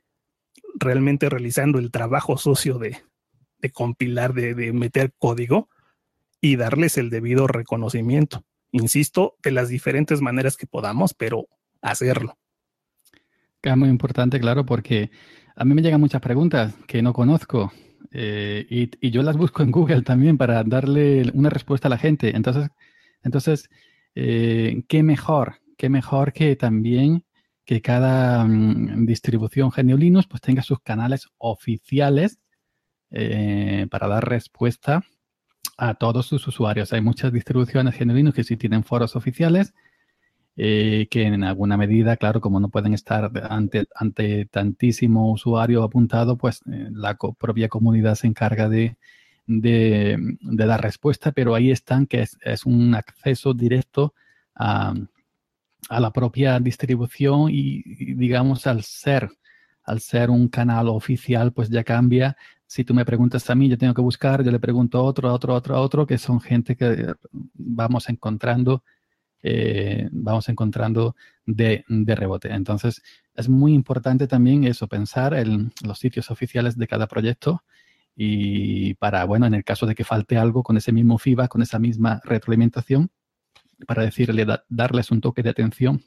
realmente realizando el trabajo sucio de, compilar, de, de, meter código y darles el debido reconocimiento. Insisto, de las diferentes maneras que podamos, pero hacerlo. Es muy importante, claro, porque a mí me llegan muchas preguntas que no conozco eh, y, y, yo las busco en Google también para darle una respuesta a la gente. Entonces, entonces, eh, ¿qué mejor? ¿Qué mejor que también que cada mm, distribución GNU Linux pues tenga sus canales oficiales eh, para dar respuesta a todos sus usuarios. Hay muchas distribuciones GNU Linux que sí tienen foros oficiales, eh, que en alguna medida, claro, como no pueden estar ante, ante tantísimo usuario apuntado, pues la propia comunidad se encarga de, de, dar respuesta, pero ahí están, que es, un acceso directo a, la propia distribución y, digamos, al ser, al ser un canal oficial, pues ya cambia Si tú me preguntas a mí, yo tengo que buscar, yo le pregunto a otro, a otro, a otro, a otro, que son gente que vamos encontrando, eh, vamos encontrando de, de, rebote. Entonces, es muy importante también eso, pensar en los sitios oficiales de cada proyecto y para, bueno, en el caso de que falte algo con ese mismo FIBA, con esa misma retroalimentación, para decirle, darles un toque de atención,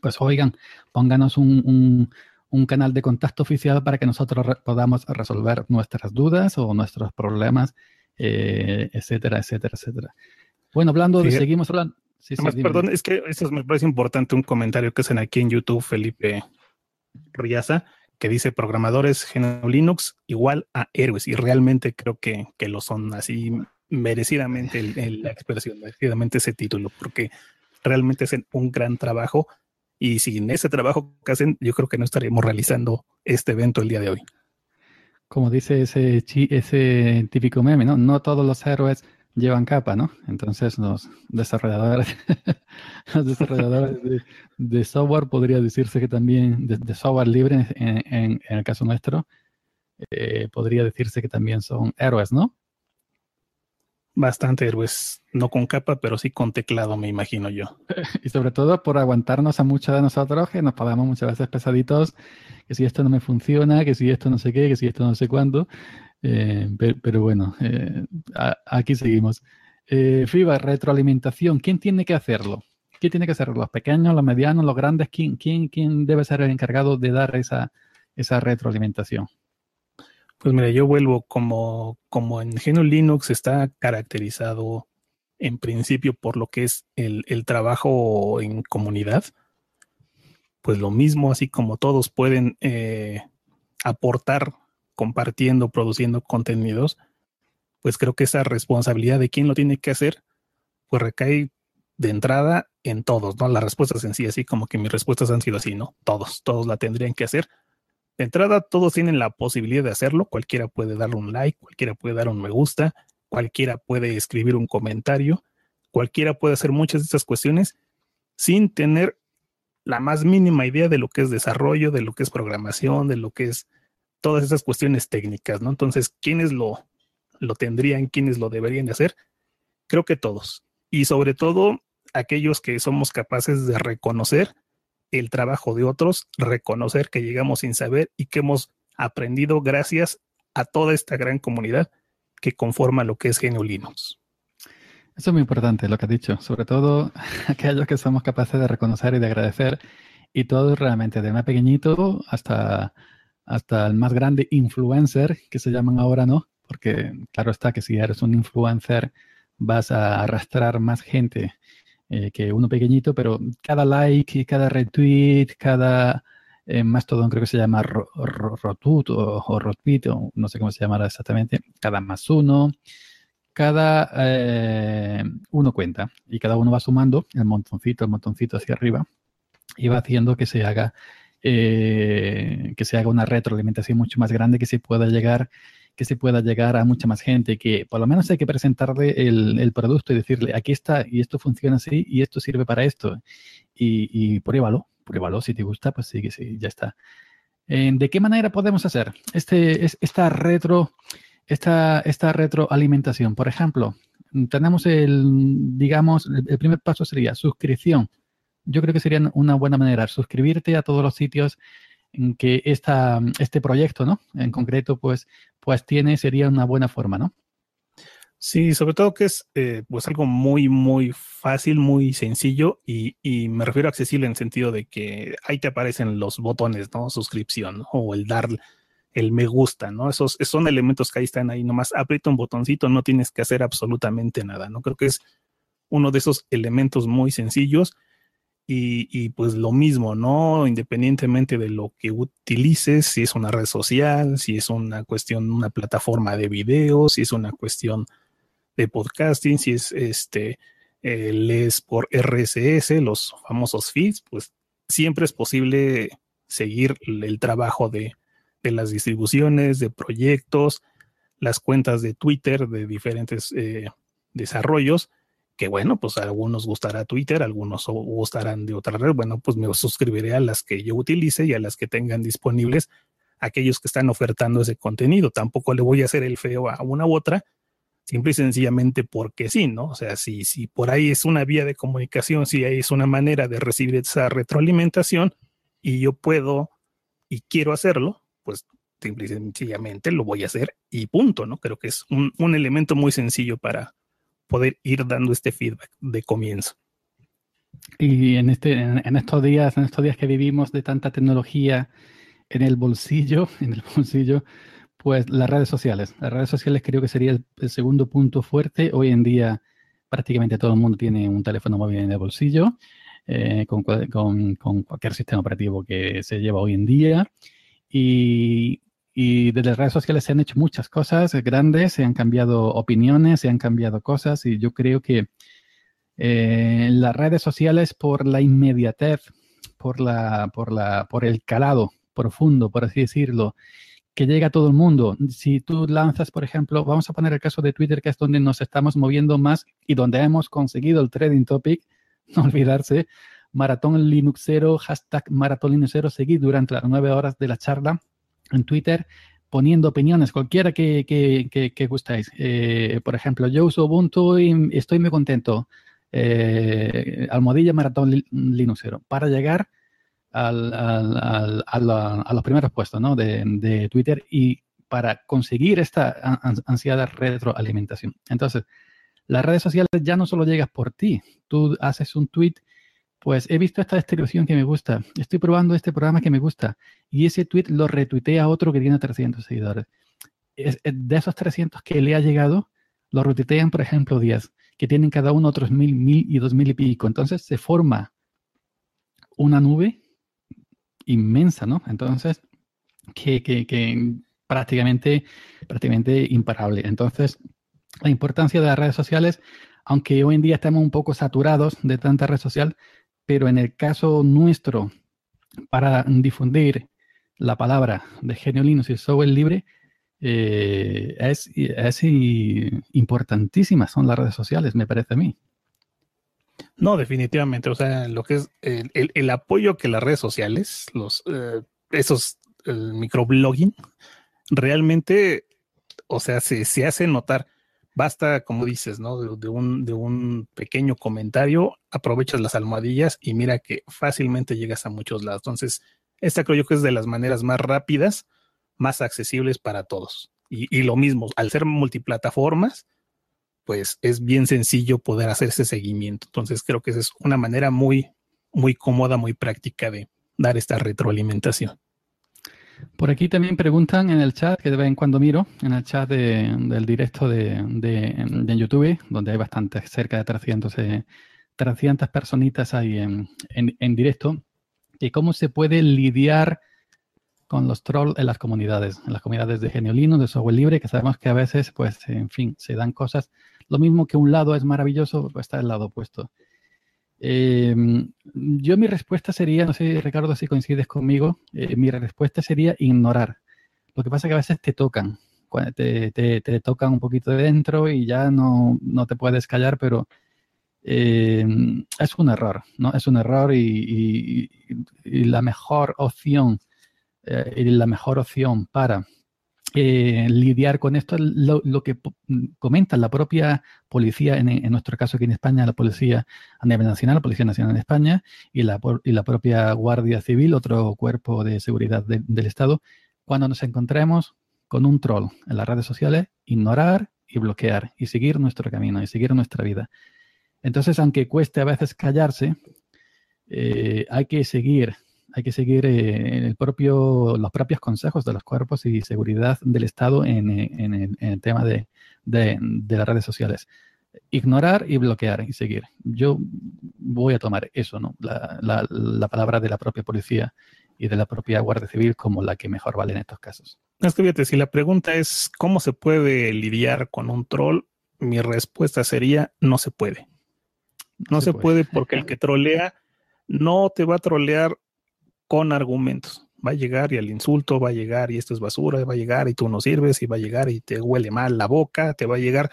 pues oigan, pónganos un, un, canal de contacto oficial para que nosotros podamos resolver nuestras dudas o nuestros problemas, eh, etcétera, etcétera, etcétera. Bueno, hablando de, seguimos hablando. Sí, perdón, es que eso me parece importante un comentario que hacen aquí en YouTube, Felipe Riaza, que dice programadores GNU Linux igual a héroes, y realmente creo que, que lo son así merecidamente la expresión, merecidamente ese título, porque realmente hacen un gran trabajo y sin ese trabajo que hacen, yo creo que no estaríamos realizando este evento el día de hoy. Como dice ese, ese típico meme, ¿no? No todos los héroes llevan capa, ¿no? Entonces los desarrolladores, *laughs* los desarrolladores de, software podría decirse que también, de, software libre en, en, el caso nuestro, eh, podría decirse que también son héroes, ¿no? Bastante héroes, no con capa, pero sí con teclado, me imagino yo. *laughs* y sobre todo por aguantarnos a muchos de nosotros que nos pagamos muchas veces pesaditos, que si esto no me funciona, que si esto no sé qué, que si esto no sé cuándo. Eh, pero, bueno, eh, aquí seguimos. Eh, FIBA, retroalimentación. ¿Quién tiene que hacerlo? ¿Quién tiene que hacerlo? ¿Los pequeños, los medianos, los grandes? ¿Quién, quién, quién debe ser el encargado de dar esa, esa retroalimentación? Pues mira, yo vuelvo como, como en GNU Linux está caracterizado en principio por lo que es el, el trabajo en comunidad. Pues lo mismo, así como todos pueden aportar compartiendo, produciendo contenidos, pues creo que esa responsabilidad de quién lo tiene que hacer, pues recae de entrada en todos, ¿no? Las respuestas en sí, así como que mis respuestas han sido así, ¿no? Todos, todos la tendrían que hacer. De entrada, todos tienen la posibilidad de hacerlo, cualquiera puede darle un like, cualquiera puede dar un me gusta, cualquiera puede escribir un comentario, cualquiera puede hacer muchas de estas cuestiones sin tener la más mínima idea de lo que es desarrollo, de lo que es programación, de lo que es todas esas cuestiones técnicas, ¿no? Entonces, ¿quiénes lo, lo tendrían? ¿Quiénes lo deberían de hacer? Creo que todos. Y sobre todo, aquellos que somos capaces de reconocer el trabajo de otros, reconocer que llegamos sin saber y que hemos aprendido gracias a toda esta gran comunidad que conforma lo que es GNU Linux. Eso es muy importante lo que has dicho, sobre todo *laughs* aquellos que somos capaces de reconocer y de agradecer y todo realmente de más pequeñito hasta hasta el más grande influencer, que se llaman ahora, ¿no? Porque claro está que si eres un influencer vas a arrastrar más gente eh, que uno pequeñito, pero cada like, cada retweet, cada eh, mastodon creo que se llama rotut o, o rotweet, o no sé cómo se llamará exactamente, cada más uno, cada eh, uno cuenta y cada uno va sumando el montoncito, el montoncito hacia arriba y va haciendo que se haga eh, que se haga una retroalimentación mucho más grande, que se pueda llegar que se pueda llegar a mucha más gente, que por lo menos hay que presentarle el, producto y decirle, aquí está, y esto funciona así, y esto sirve para esto. Y, y pruébalo, pruébalo, si te gusta, pues sí, que sí, ya está. ¿De qué manera podemos hacer este, esta, retro, esta, esta retroalimentación? Por ejemplo, tenemos el, digamos, el primer paso sería suscripción yo creo que sería una buena manera suscribirte a todos los sitios en que esta, este proyecto, ¿no? En concreto, pues, pues tiene, sería una buena forma, ¿no? Sí, sobre todo que es eh, pues algo muy, muy fácil, muy sencillo y, y, me refiero a accesible en el sentido de que ahí te aparecen los botones, ¿no? Suscripción o el dar el me gusta, ¿no? Esos, son elementos que ahí están ahí, nomás aprieta un botoncito, no tienes que hacer absolutamente nada, ¿no? Creo que es uno de esos elementos muy sencillos y, pues lo mismo, ¿no? Independientemente de lo que utilices, si es una red social, si es una cuestión, una plataforma de video, si es una cuestión de podcasting, si es este, lees por RSS, los famosos feeds, pues siempre es posible seguir el trabajo de, las distribuciones, de proyectos, las cuentas de Twitter de diferentes eh, desarrollos que bueno, pues a algunos gustará Twitter, algunos gustarán de otra red, bueno, pues me suscribiré a las que yo utilice y a las que tengan disponibles aquellos que están ofertando ese contenido. Tampoco le voy a hacer el feo a una u otra, simple y sencillamente porque sí, ¿no? O sea, si, si por ahí es una vía de comunicación, si ahí es una manera de recibir esa retroalimentación y yo puedo y quiero hacerlo, pues simple y sencillamente lo voy a hacer y punto, ¿no? Creo que es un, un elemento muy sencillo para poder ir dando este feedback de comienzo. Y en, este, en, estos días, en estos días que vivimos de tanta tecnología en el bolsillo, *laughs* en el bolsillo, pues las redes sociales. Las redes sociales creo que sería el, segundo punto fuerte. Hoy en día prácticamente todo el mundo tiene un teléfono móvil en el bolsillo, eh, con, con, con, cualquier sistema operativo que se lleva hoy en día. Y, y desde las redes sociales se han hecho muchas cosas grandes, se han cambiado opiniones, se han cambiado cosas y yo creo que eh, las redes sociales por la inmediatez, por, la, por, la, por el calado profundo, por así decirlo, que llega a todo el mundo. Si tú lanzas, por ejemplo, vamos a poner el caso de Twitter, que es donde nos estamos moviendo más y donde hemos conseguido el trading topic, *laughs* no olvidarse, maratón Linuxero, hashtag maratón Linuxero, seguid durante las nueve horas de la charla en Twitter poniendo opiniones, cualquiera que, que, gustáis. Eh, por ejemplo, yo uso Ubuntu y estoy muy contento. Eh, almohadilla Maratón Linuxero para llegar al, a, los primeros puestos ¿no? de, Twitter y para conseguir esta ansiada retroalimentación. Entonces, las redes sociales ya no solo llegas por ti, tú haces un tweet pues he visto esta distribución que me gusta, estoy probando este programa que me gusta y ese tweet lo retuitea a otro que tiene 300 seguidores. de esos 300 que le ha llegado, lo retuitean, por ejemplo, 10, que tienen cada uno otros 1000, 1000 y 2000 y pico. Entonces se forma una nube inmensa, ¿no? Entonces, que, que, que prácticamente, prácticamente imparable. Entonces, la importancia de las redes sociales, aunque hoy en día estamos un poco saturados de tanta red social, pero en el caso nuestro, para difundir la palabra de genio Linux y software libre, eh, es, es importantísimas son las redes sociales, me parece a mí. No, definitivamente. O sea, lo que es el, apoyo que las redes sociales, los eh, esos el microblogging, realmente, o sea, se, se hace notar basta, como dices, ¿no? De, un, de un pequeño comentario, aprovechas las almohadillas y mira que fácilmente llegas a muchos lados. Entonces, esta creo yo que es de las maneras más rápidas, más accesibles para todos. Y, lo mismo, al ser multiplataformas, pues es bien sencillo poder hacer ese seguimiento. Entonces, creo que esa es una manera muy, muy cómoda, muy práctica de dar esta retroalimentación. Por aquí también preguntan en el chat, que de vez en cuando miro, en el chat del directo de, de, YouTube, donde hay bastantes, cerca de 300, 300 eh, personitas ahí en, en, directo, y cómo se puede lidiar con los trolls en las comunidades, en las comunidades de Geniolino, de software libre, que sabemos que a veces, pues, en fin, se dan cosas. Lo mismo que un lado es maravilloso, pues está el lado opuesto. Eh, yo mi respuesta sería, no sé Ricardo si coincides conmigo, eh, mi respuesta sería ignorar. Lo que pasa es que a veces te tocan, te, te, tocan un poquito de dentro y ya no, no te puedes callar, pero eh, es un error, ¿no? Es un error y, y la mejor opción, y la mejor opción para eh, lidiar con esto, lo, lo, que comenta la propia policía, en, en, nuestro caso aquí en España, la Policía a nivel nacional, la Policía Nacional de España y la, y la propia Guardia Civil, otro cuerpo de seguridad del Estado, cuando nos encontremos con un troll en las redes sociales, ignorar y bloquear y seguir nuestro camino y seguir nuestra vida. Entonces, aunque cueste a veces callarse, eh, hay que seguir hay que seguir eh, el propio, los propios consejos de los cuerpos y seguridad del Estado en, eh, el, tema de, las redes sociales. Ignorar y bloquear y seguir. Yo voy a tomar eso, ¿no? La, palabra de la propia policía y de la propia Guardia Civil como la que mejor vale en estos casos. Es que fíjate, si la pregunta es cómo se puede lidiar con un troll, mi respuesta sería no se puede. No, se, puede porque el que trolea no te va a trolear con argumentos. Va a llegar y el insulto va a llegar y esto es basura, va a llegar y tú no sirves y va a llegar y te huele mal la boca, te va a llegar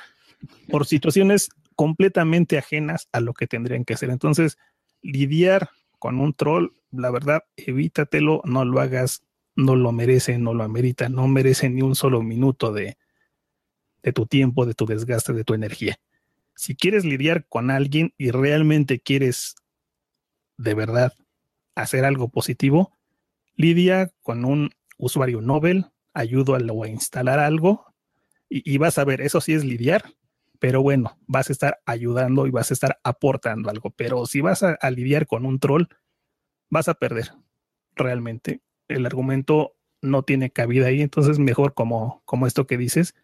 por situaciones completamente ajenas a lo que tendrían que hacer. Entonces, lidiar con un troll, la verdad, evítatelo, no lo hagas no lo merece, no lo amerita, no merece ni un solo minuto de, de tu tiempo, de tu desgaste, de tu energía. Si quieres lidiar con alguien y realmente quieres de verdad hacer algo positivo, lidia con un usuario Nobel, ayúdalo a instalar algo y, vas a ver, eso sí es lidiar, pero bueno, vas a estar ayudando y vas a estar aportando algo. Pero si vas a, a lidiar con un troll, vas a perder realmente. El argumento no tiene cabida ahí, entonces mejor como, como esto que dices,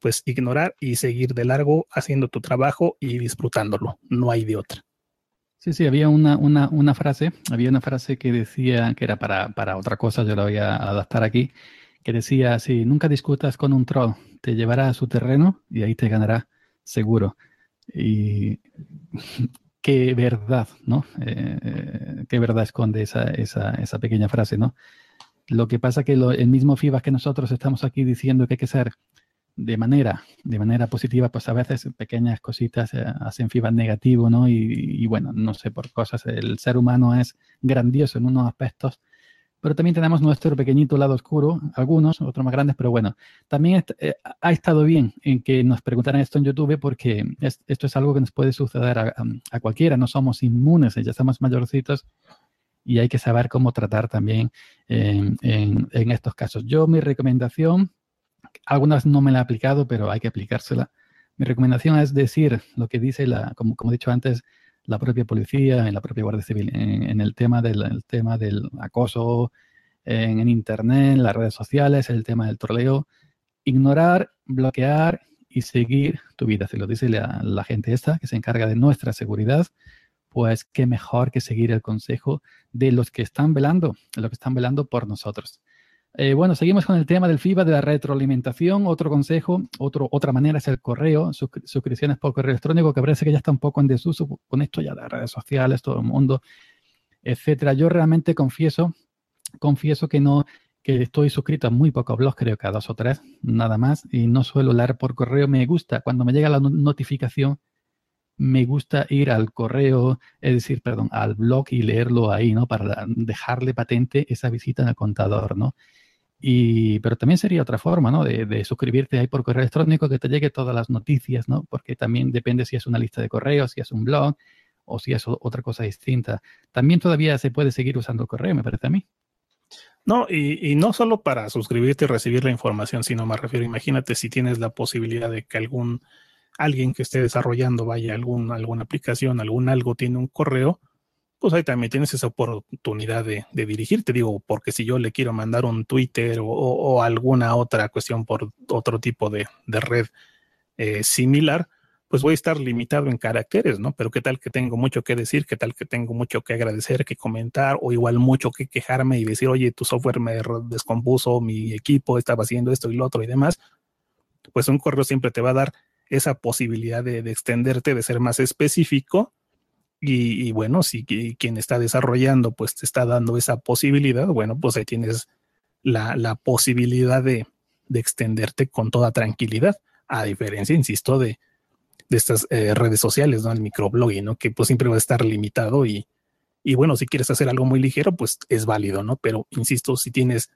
pues ignorar y seguir de largo haciendo tu trabajo y disfrutándolo. No hay de otra. Sí, sí, había una, una, una frase, había una frase que decía que era para, para otra cosa, yo la voy a adaptar aquí, que decía así, nunca discutas con un troll, te llevará a su terreno y ahí te ganará seguro. Y *laughs* qué verdad, ¿no? Eh, qué verdad esconde esa, esa, esa, pequeña frase, ¿no? Lo que pasa que lo, el mismo FIBA que nosotros estamos aquí diciendo que hay que ser de manera, de manera positiva, pues a veces pequeñas cositas eh, hacen feedback negativo, ¿no? Y, bueno, no sé, por cosas, el ser humano es grandioso en unos aspectos, pero también tenemos nuestro pequeñito lado oscuro, algunos, otros más grandes, pero bueno, también eh, ha estado bien en que nos preguntaran esto en YouTube porque es, esto es algo que nos puede suceder a, a, cualquiera, no somos inmunes, ya estamos mayorcitos y hay que saber cómo tratar también en, en estos casos. Yo mi recomendación algunas no me la he aplicado, pero hay que aplicársela. Mi recomendación es decir lo que dice, la, como, como he dicho antes, la propia policía, en la propia Guardia Civil, en, en el, tema del, el tema del acoso en, en, Internet, en las redes sociales, el tema del troleo. Ignorar, bloquear y seguir tu vida. Si lo dice la, la gente esta que se encarga de nuestra seguridad, pues qué mejor que seguir el consejo de los que están velando, de los que están velando por nosotros. Eh, bueno, seguimos con el tema del FIBA, de la retroalimentación. Otro consejo, otro, otra manera es el correo, suscripciones por correo electrónico, que parece que ya está un poco en desuso con esto ya de redes sociales, todo el mundo, etcétera. Yo realmente confieso, confieso que no, que estoy suscrito a muy pocos blogs, creo que a dos o tres, nada más, y no suelo leer por correo. Me gusta, cuando me llega la notificación, me gusta ir al correo, es decir, perdón, al blog y leerlo ahí, ¿no? Para dejarle patente esa visita en el contador, ¿no? Y, pero también sería otra forma, ¿no? De, de, suscribirte ahí por correo electrónico, que te llegue todas las noticias, ¿no? Porque también depende si es una lista de correos, si es un blog o si es otra cosa distinta. También todavía se puede seguir usando el correo, me parece a mí. No, y, y, no solo para suscribirte y recibir la información, sino me refiero, imagínate si tienes la posibilidad de que algún, alguien que esté desarrollando, vaya, algún, alguna aplicación, algún algo tiene un correo, pues ahí también tienes esa oportunidad de, de, dirigirte, digo, porque si yo le quiero mandar un Twitter o, alguna otra cuestión por otro tipo de, de red eh, similar, pues voy a estar limitado en caracteres, ¿no? Pero qué tal que tengo mucho que decir, qué tal que tengo mucho que agradecer, que comentar, o igual mucho que quejarme y decir, oye, tu software me descompuso, mi equipo estaba haciendo esto y lo otro y demás, pues un correo siempre te va a dar esa posibilidad de, de extenderte, de ser más específico y, y, bueno, si quien está desarrollando pues te está dando esa posibilidad, bueno, pues ahí tienes la, posibilidad de, de, extenderte con toda tranquilidad, a diferencia, insisto, de, de estas eh, redes sociales, ¿no? El microblogging, ¿no? Que pues siempre va a estar limitado y, y bueno, si quieres hacer algo muy ligero, pues es válido, ¿no? Pero insisto, si tienes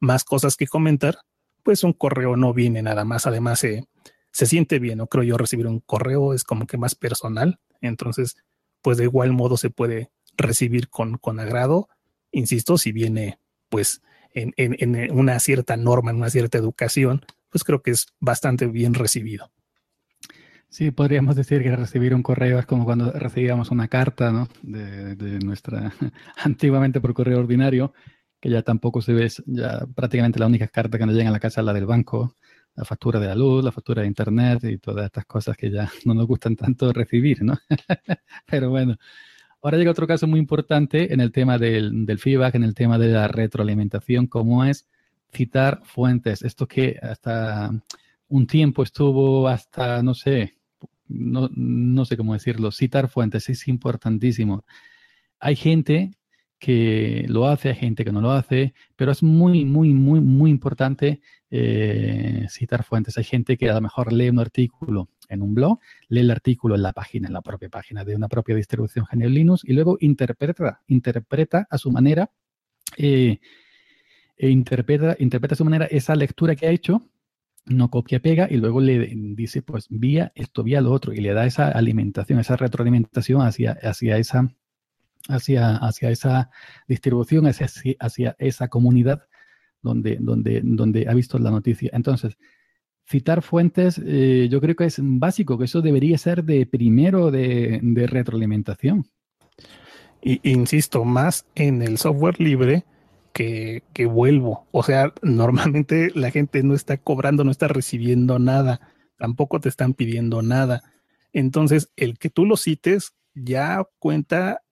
más cosas que comentar, pues un correo no viene nada más. Además, eh, se siente bien, ¿no? Creo yo recibir un correo es como que más personal. Entonces, pues de igual modo se puede recibir con, con agrado, insisto, si viene pues en, en, una cierta norma, en una cierta educación, pues creo que es bastante bien recibido. Sí, podríamos decir que recibir un correo es como cuando recibíamos una carta, ¿no? De, de nuestra, *laughs* antiguamente por correo ordinario, que ya tampoco se ve, ya prácticamente la única carta que nos llega a la casa es la del banco, la factura de la luz, la factura de internet y todas estas cosas que ya *laughs* no nos gustan tanto recibir, ¿no? *laughs* Pero bueno, ahora llega otro caso muy importante en el tema del, del, feedback, en el tema de la retroalimentación, como es citar fuentes. Esto que hasta un tiempo estuvo hasta, no sé, no, no sé cómo decirlo, citar fuentes es importantísimo. Hay gente que lo hace, hay gente que no lo hace, pero es muy, muy, muy, muy importante eh, citar fuentes. Hay gente que a lo mejor lee un artículo en un blog, lee el artículo en la página, en la propia página de una propia distribución GNU Linux y luego interpreta, interpreta a su manera eh, e interpreta, interpreta a su manera esa lectura que ha hecho, no copia, pega y luego le dice, pues vía esto, vía lo otro, y le da esa alimentación, esa retroalimentación hacia, hacia, esa, hacia, hacia esa distribución, hacia, hacia esa comunidad donde, donde, donde ha visto la noticia. Entonces, citar fuentes, eh, yo creo que es básico, que eso debería ser de primero de, de retroalimentación. Y, insisto, más en el software libre que, que, vuelvo. O sea, normalmente la gente no está cobrando, no está recibiendo nada, tampoco te están pidiendo nada. Entonces, el que tú lo cites ya cuenta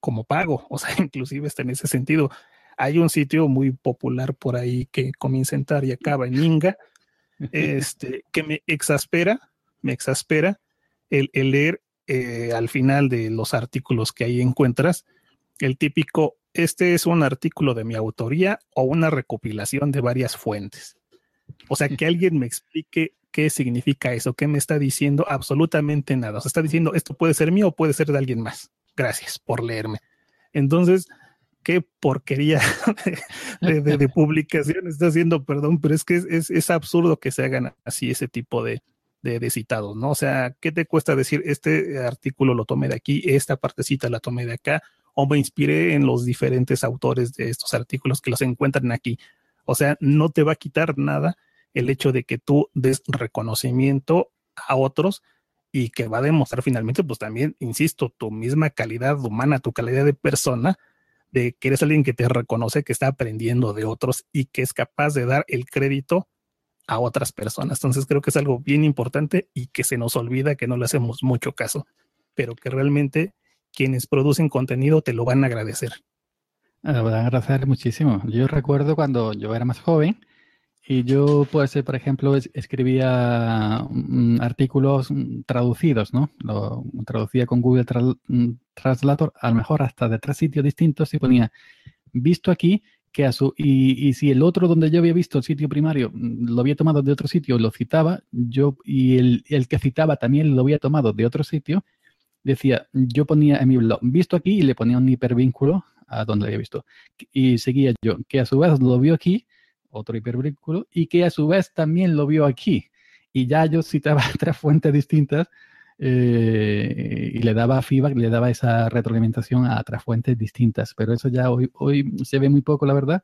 como pago, o sea, *laughs* inclusive está en ese sentido. Hay un sitio muy popular por ahí que comienza a entrar y acaba en Inga, este, que me exaspera, me exaspera el, el leer eh, al final de los artículos que ahí encuentras, el típico, este es un artículo de mi autoría o una recopilación de varias fuentes. O sea, que alguien me explique qué significa eso, qué me está diciendo, absolutamente nada. O sea, está diciendo, esto puede ser mío o puede ser de alguien más. Gracias por leerme. Entonces, qué porquería *laughs* de, publicación está haciendo, perdón, pero es que es, absurdo que se hagan así ese tipo de, de, citados, ¿no? O sea, ¿qué te cuesta decir este artículo lo tomé de aquí, esta partecita la tomé de acá, o me inspiré en los diferentes autores de estos artículos que los encuentran aquí? O sea, no te va a quitar nada el hecho de que tú des reconocimiento a otros y que va a demostrar finalmente, pues también, insisto, tu misma calidad humana, tu calidad de persona, de que eres alguien que te reconoce, que está aprendiendo de otros y que es capaz de dar el crédito a otras personas. Entonces creo que es algo bien importante y que se nos olvida que no le hacemos mucho caso, pero que realmente quienes producen contenido te lo van a agradecer. Lo van a agradecer muchísimo. Yo recuerdo cuando yo era más joven y yo, pues, por ejemplo, escribía mm, artículos mm, traducidos, ¿no? Lo traducía con Google mm, Translator, a lo mejor hasta de tres sitios distintos y ponía visto aquí que a su, y, si el otro donde yo había visto el sitio primario lo había tomado de otro sitio lo citaba, yo y el, el, que citaba también lo había tomado de otro sitio, decía, yo ponía en mi blog, visto aquí y le ponía un hipervínculo a donde lo había visto. Y seguía yo, que a su vez lo vio aquí, otro hipervínculo, y que a su vez también lo vio aquí. Y ya yo citaba *laughs* tres fuentes distintas eh, y le daba feedback, le daba esa retroalimentación a otras fuentes distintas. Pero eso ya hoy, hoy se ve muy poco, la verdad,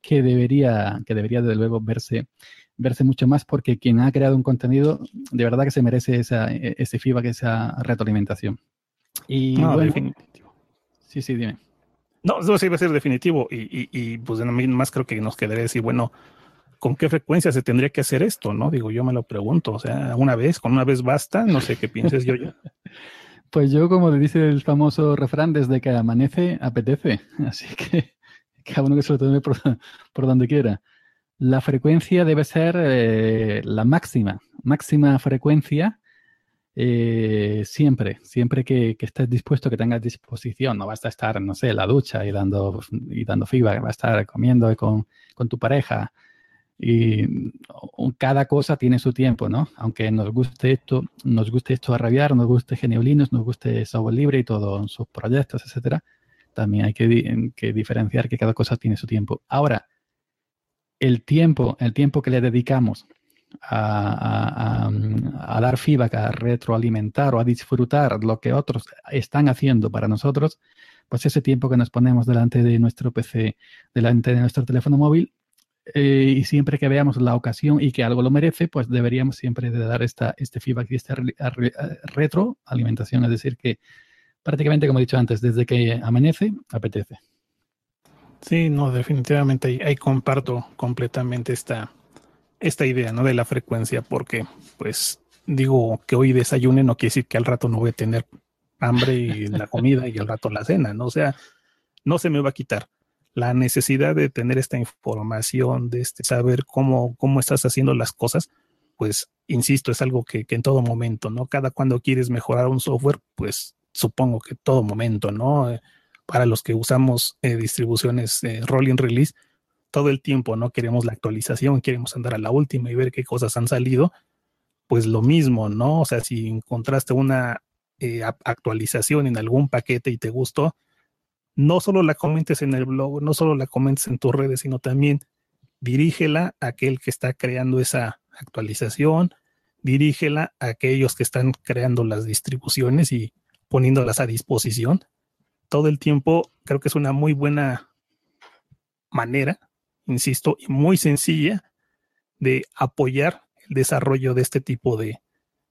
que debería, que debería de luego verse, verse mucho más porque quien ha creado un contenido de verdad que se merece esa, e, ese feedback, esa retroalimentación. Y definitivo. Sí, sí, dime. No, eso sí va a ser definitivo y, y, y pues más creo que nos quedaría decir, bueno, ¿con qué frecuencia se tendría que hacer esto? ¿No? Digo, yo me lo pregunto, o sea, una vez, con una vez basta, no sé qué pienses yo ya. *laughs* Pues yo, como dice el famoso refrán, desde que amanece, apetece. Así que *laughs* cada uno que se lo tome por, donde quiera. La frecuencia debe ser eh, la máxima, máxima frecuencia eh, siempre, siempre que, estés dispuesto, que tengas disposición, no vas a estar, no sé, en la ducha y dando, y dando feedback, va a estar comiendo con, con tu pareja, y cada cosa tiene su tiempo, ¿no? Aunque nos guste esto, nos guste esto a rabiar, nos guste Geniolinos, nos guste software libre y todos sus proyectos, etcétera, también hay que, diferenciar que cada cosa tiene su tiempo. Ahora, el tiempo, el tiempo que le dedicamos a, dar feedback, a retroalimentar o a disfrutar lo que otros están haciendo para nosotros, pues ese tiempo que nos ponemos delante de nuestro PC, delante de nuestro teléfono móvil, eh, y siempre que veamos la ocasión y que algo lo merece, pues deberíamos siempre de dar esta, este feedback y esta retroalimentación. Es decir, que prácticamente, como he dicho antes, desde que amanece, apetece. Sí, no, definitivamente ahí, comparto completamente esta, esta idea, ¿no? De la frecuencia, porque, pues, digo que hoy desayune no quiere decir que al rato no voy a tener hambre y la comida y al rato la cena, ¿no? Sea, no se me va a quitar la necesidad de tener esta información, de este, saber cómo, cómo estás haciendo las cosas, pues, insisto, es algo que, en todo momento, ¿no? Cada cuando quieres mejorar un software, pues supongo que todo momento, ¿no? Eh, para los que usamos eh, distribuciones eh, rolling release, todo el tiempo, ¿no? Queremos la actualización, queremos andar a la última y ver qué cosas han salido, pues lo mismo, ¿no? O sea, si encontraste una actualización en algún paquete y te gustó, no solo la comentes en el blog, no solo la comentes en tus redes, sino también dirígela a aquel que está creando esa actualización, dirígela a aquellos que están creando las distribuciones y poniéndolas a disposición. Todo el tiempo creo que es una muy buena manera, insisto, y muy sencilla de apoyar el desarrollo de este tipo de,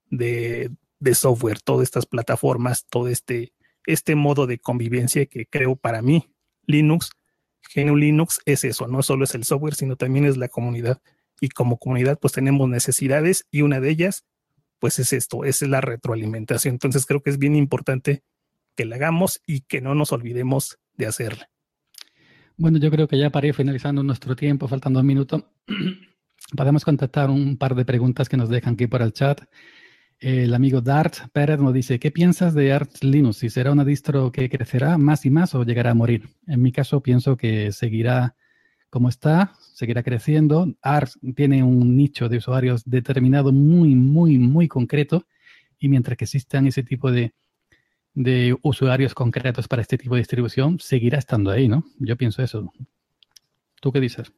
de, software, todas estas plataformas, todo este, este modo de convivencia que creo para mí, Linux, GNU Linux es eso, no solo es el software, sino también es la comunidad. Y como comunidad, pues tenemos necesidades y una de ellas, pues es esto, es la retroalimentación. Entonces creo que es bien importante que la hagamos y que no nos olvidemos de hacerla. Bueno, yo creo que ya para ir finalizando nuestro tiempo, faltando un minuto, *clears throat* podemos contestar un par de preguntas que nos dejan aquí por el chat. El amigo Dart Pérez nos dice, ¿qué piensas de Arch Linux? ¿Si será una distro que crecerá más y más o llegará a morir? En mi caso pienso que seguirá como está, seguirá creciendo. Arch tiene un nicho de usuarios determinado muy, muy, muy concreto y mientras que existan ese tipo de, de usuarios concretos para este tipo de distribución, seguirá estando ahí, ¿no? Yo pienso eso. ¿Tú qué dices?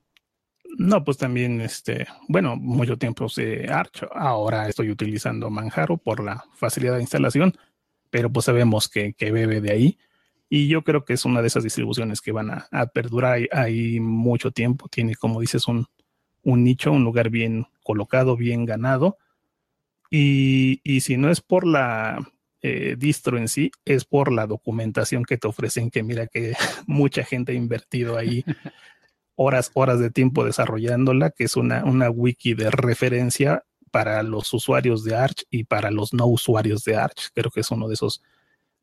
No, pues también, este, bueno, mucho tiempo se Arch. Ahora estoy utilizando Manjaro por la facilidad de instalación, pero pues sabemos que, bebe de ahí. Y yo creo que es una de esas distribuciones que van a, perdurar ahí, mucho tiempo. Tiene, como dices, un, nicho, un lugar bien colocado, bien ganado. Y, si no es por la eh, distro en sí, es por la documentación que te ofrecen, que mira que *laughs* mucha gente ha invertido ahí *laughs* horas, horas de tiempo desarrollándola, que es una, una wiki de referencia para los usuarios de Arch y para los no usuarios de Arch. Creo que es uno de esos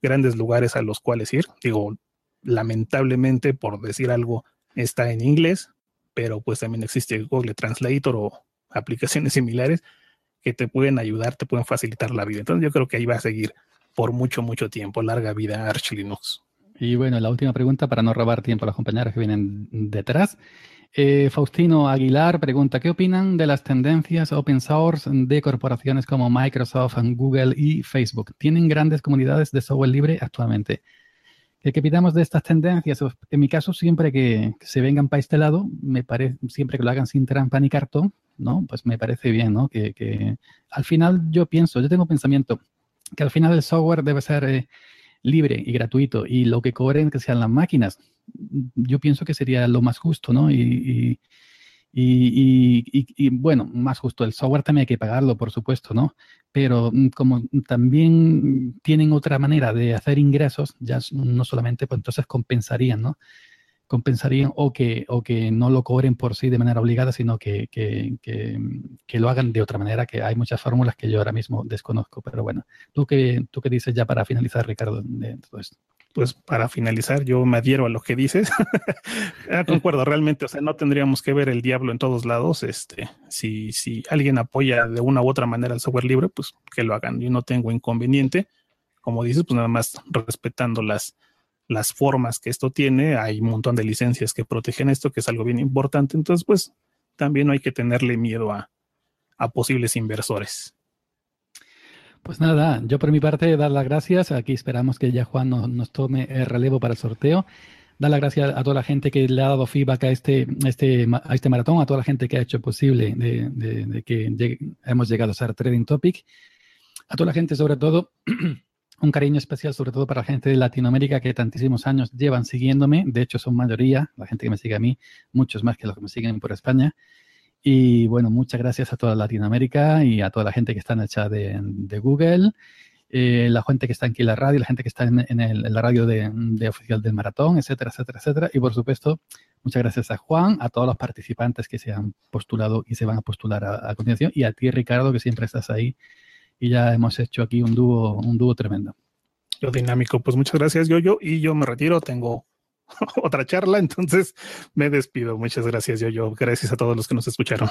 grandes lugares a los cuales ir. Digo, lamentablemente, por decir algo, está en inglés, pero pues también existe Google Translator o aplicaciones *laughs* similares que te pueden ayudar, te pueden facilitar la vida. Entonces yo creo que ahí va a seguir por mucho, mucho tiempo. Larga vida Arch Linux. Y bueno, la última pregunta para no robar tiempo a las compañeras que vienen detrás. Eh, Faustino Aguilar pregunta, ¿qué opinan de las tendencias open source de corporaciones como Microsoft, Google y Facebook? ¿Tienen grandes comunidades de software libre actualmente? ¿Qué, qué pidamos de estas tendencias? En mi caso, siempre que, se vengan para este lado, me parece, siempre que lo hagan sin trampa ni cartón, ¿no? Pues me parece bien, ¿no? Que al final yo pienso, yo tengo pensamiento que al final el software debe ser... Eh, libre y gratuito y lo que cobren que sean las máquinas, yo pienso que sería lo más justo, ¿no? Y, y, bueno, más justo, el software también hay que pagarlo, por supuesto, ¿no? Pero mm, como también tienen otra manera de hacer ingresos, ya no solamente, pues entonces compensarían, ¿no? Compensarían o que, o que no lo cobren por sí de manera obligada, sino que, que, que, lo hagan de otra manera, que hay muchas fórmulas que yo ahora mismo desconozco. Pero bueno, ¿tú qué, tú qué dices ya para finalizar, Ricardo, de todo esto? Pues para finalizar, yo me adhiero a lo que dices. *laughs* Ah, concuerdo, realmente, o sea, no tendríamos que ver el diablo en todos lados. Este, si, si alguien apoya de una u otra manera el software libre, pues que lo hagan. Yo no tengo inconveniente. Como dices, pues nada más respetando las, las formas que esto tiene, hay un montón de licencias que protegen esto, que es algo bien importante. Entonces, pues también no hay que tenerle miedo a, posibles inversores. Pues nada, yo por mi parte dar las gracias. Aquí esperamos que ya Juan nos, tome el relevo para el sorteo. Dar las gracias a toda la gente que le ha dado feedback a este, este, a este maratón, a toda la gente que ha hecho posible de, que hemos llegado a ser Trading Topic. A toda la gente, sobre todo, *clears throat* un cariño especial sobre todo para la gente de Latinoamérica que tantísimos años llevan siguiéndome. De hecho, son mayoría, la gente que me sigue a mí, muchos más que los que me siguen por España. Y bueno, muchas gracias a toda Latinoamérica y a toda la gente que está en el chat de, Google, eh, la gente que está aquí en la radio, la gente que está en, la radio de, oficial del maratón, etcétera, etcétera, etcétera. Y por supuesto, muchas gracias a Juan, a todos los participantes que se han postulado y se van a postular a continuación, y a ti, Ricardo, que siempre estás ahí y ya hemos hecho aquí un dúo, un dúo tremendo. Yo dinámico, pues muchas gracias, yo, yo, y yo me retiro, tengo *laughs* otra charla, entonces me despido. Muchas gracias, yo, yo. Gracias a todos los que nos escucharon.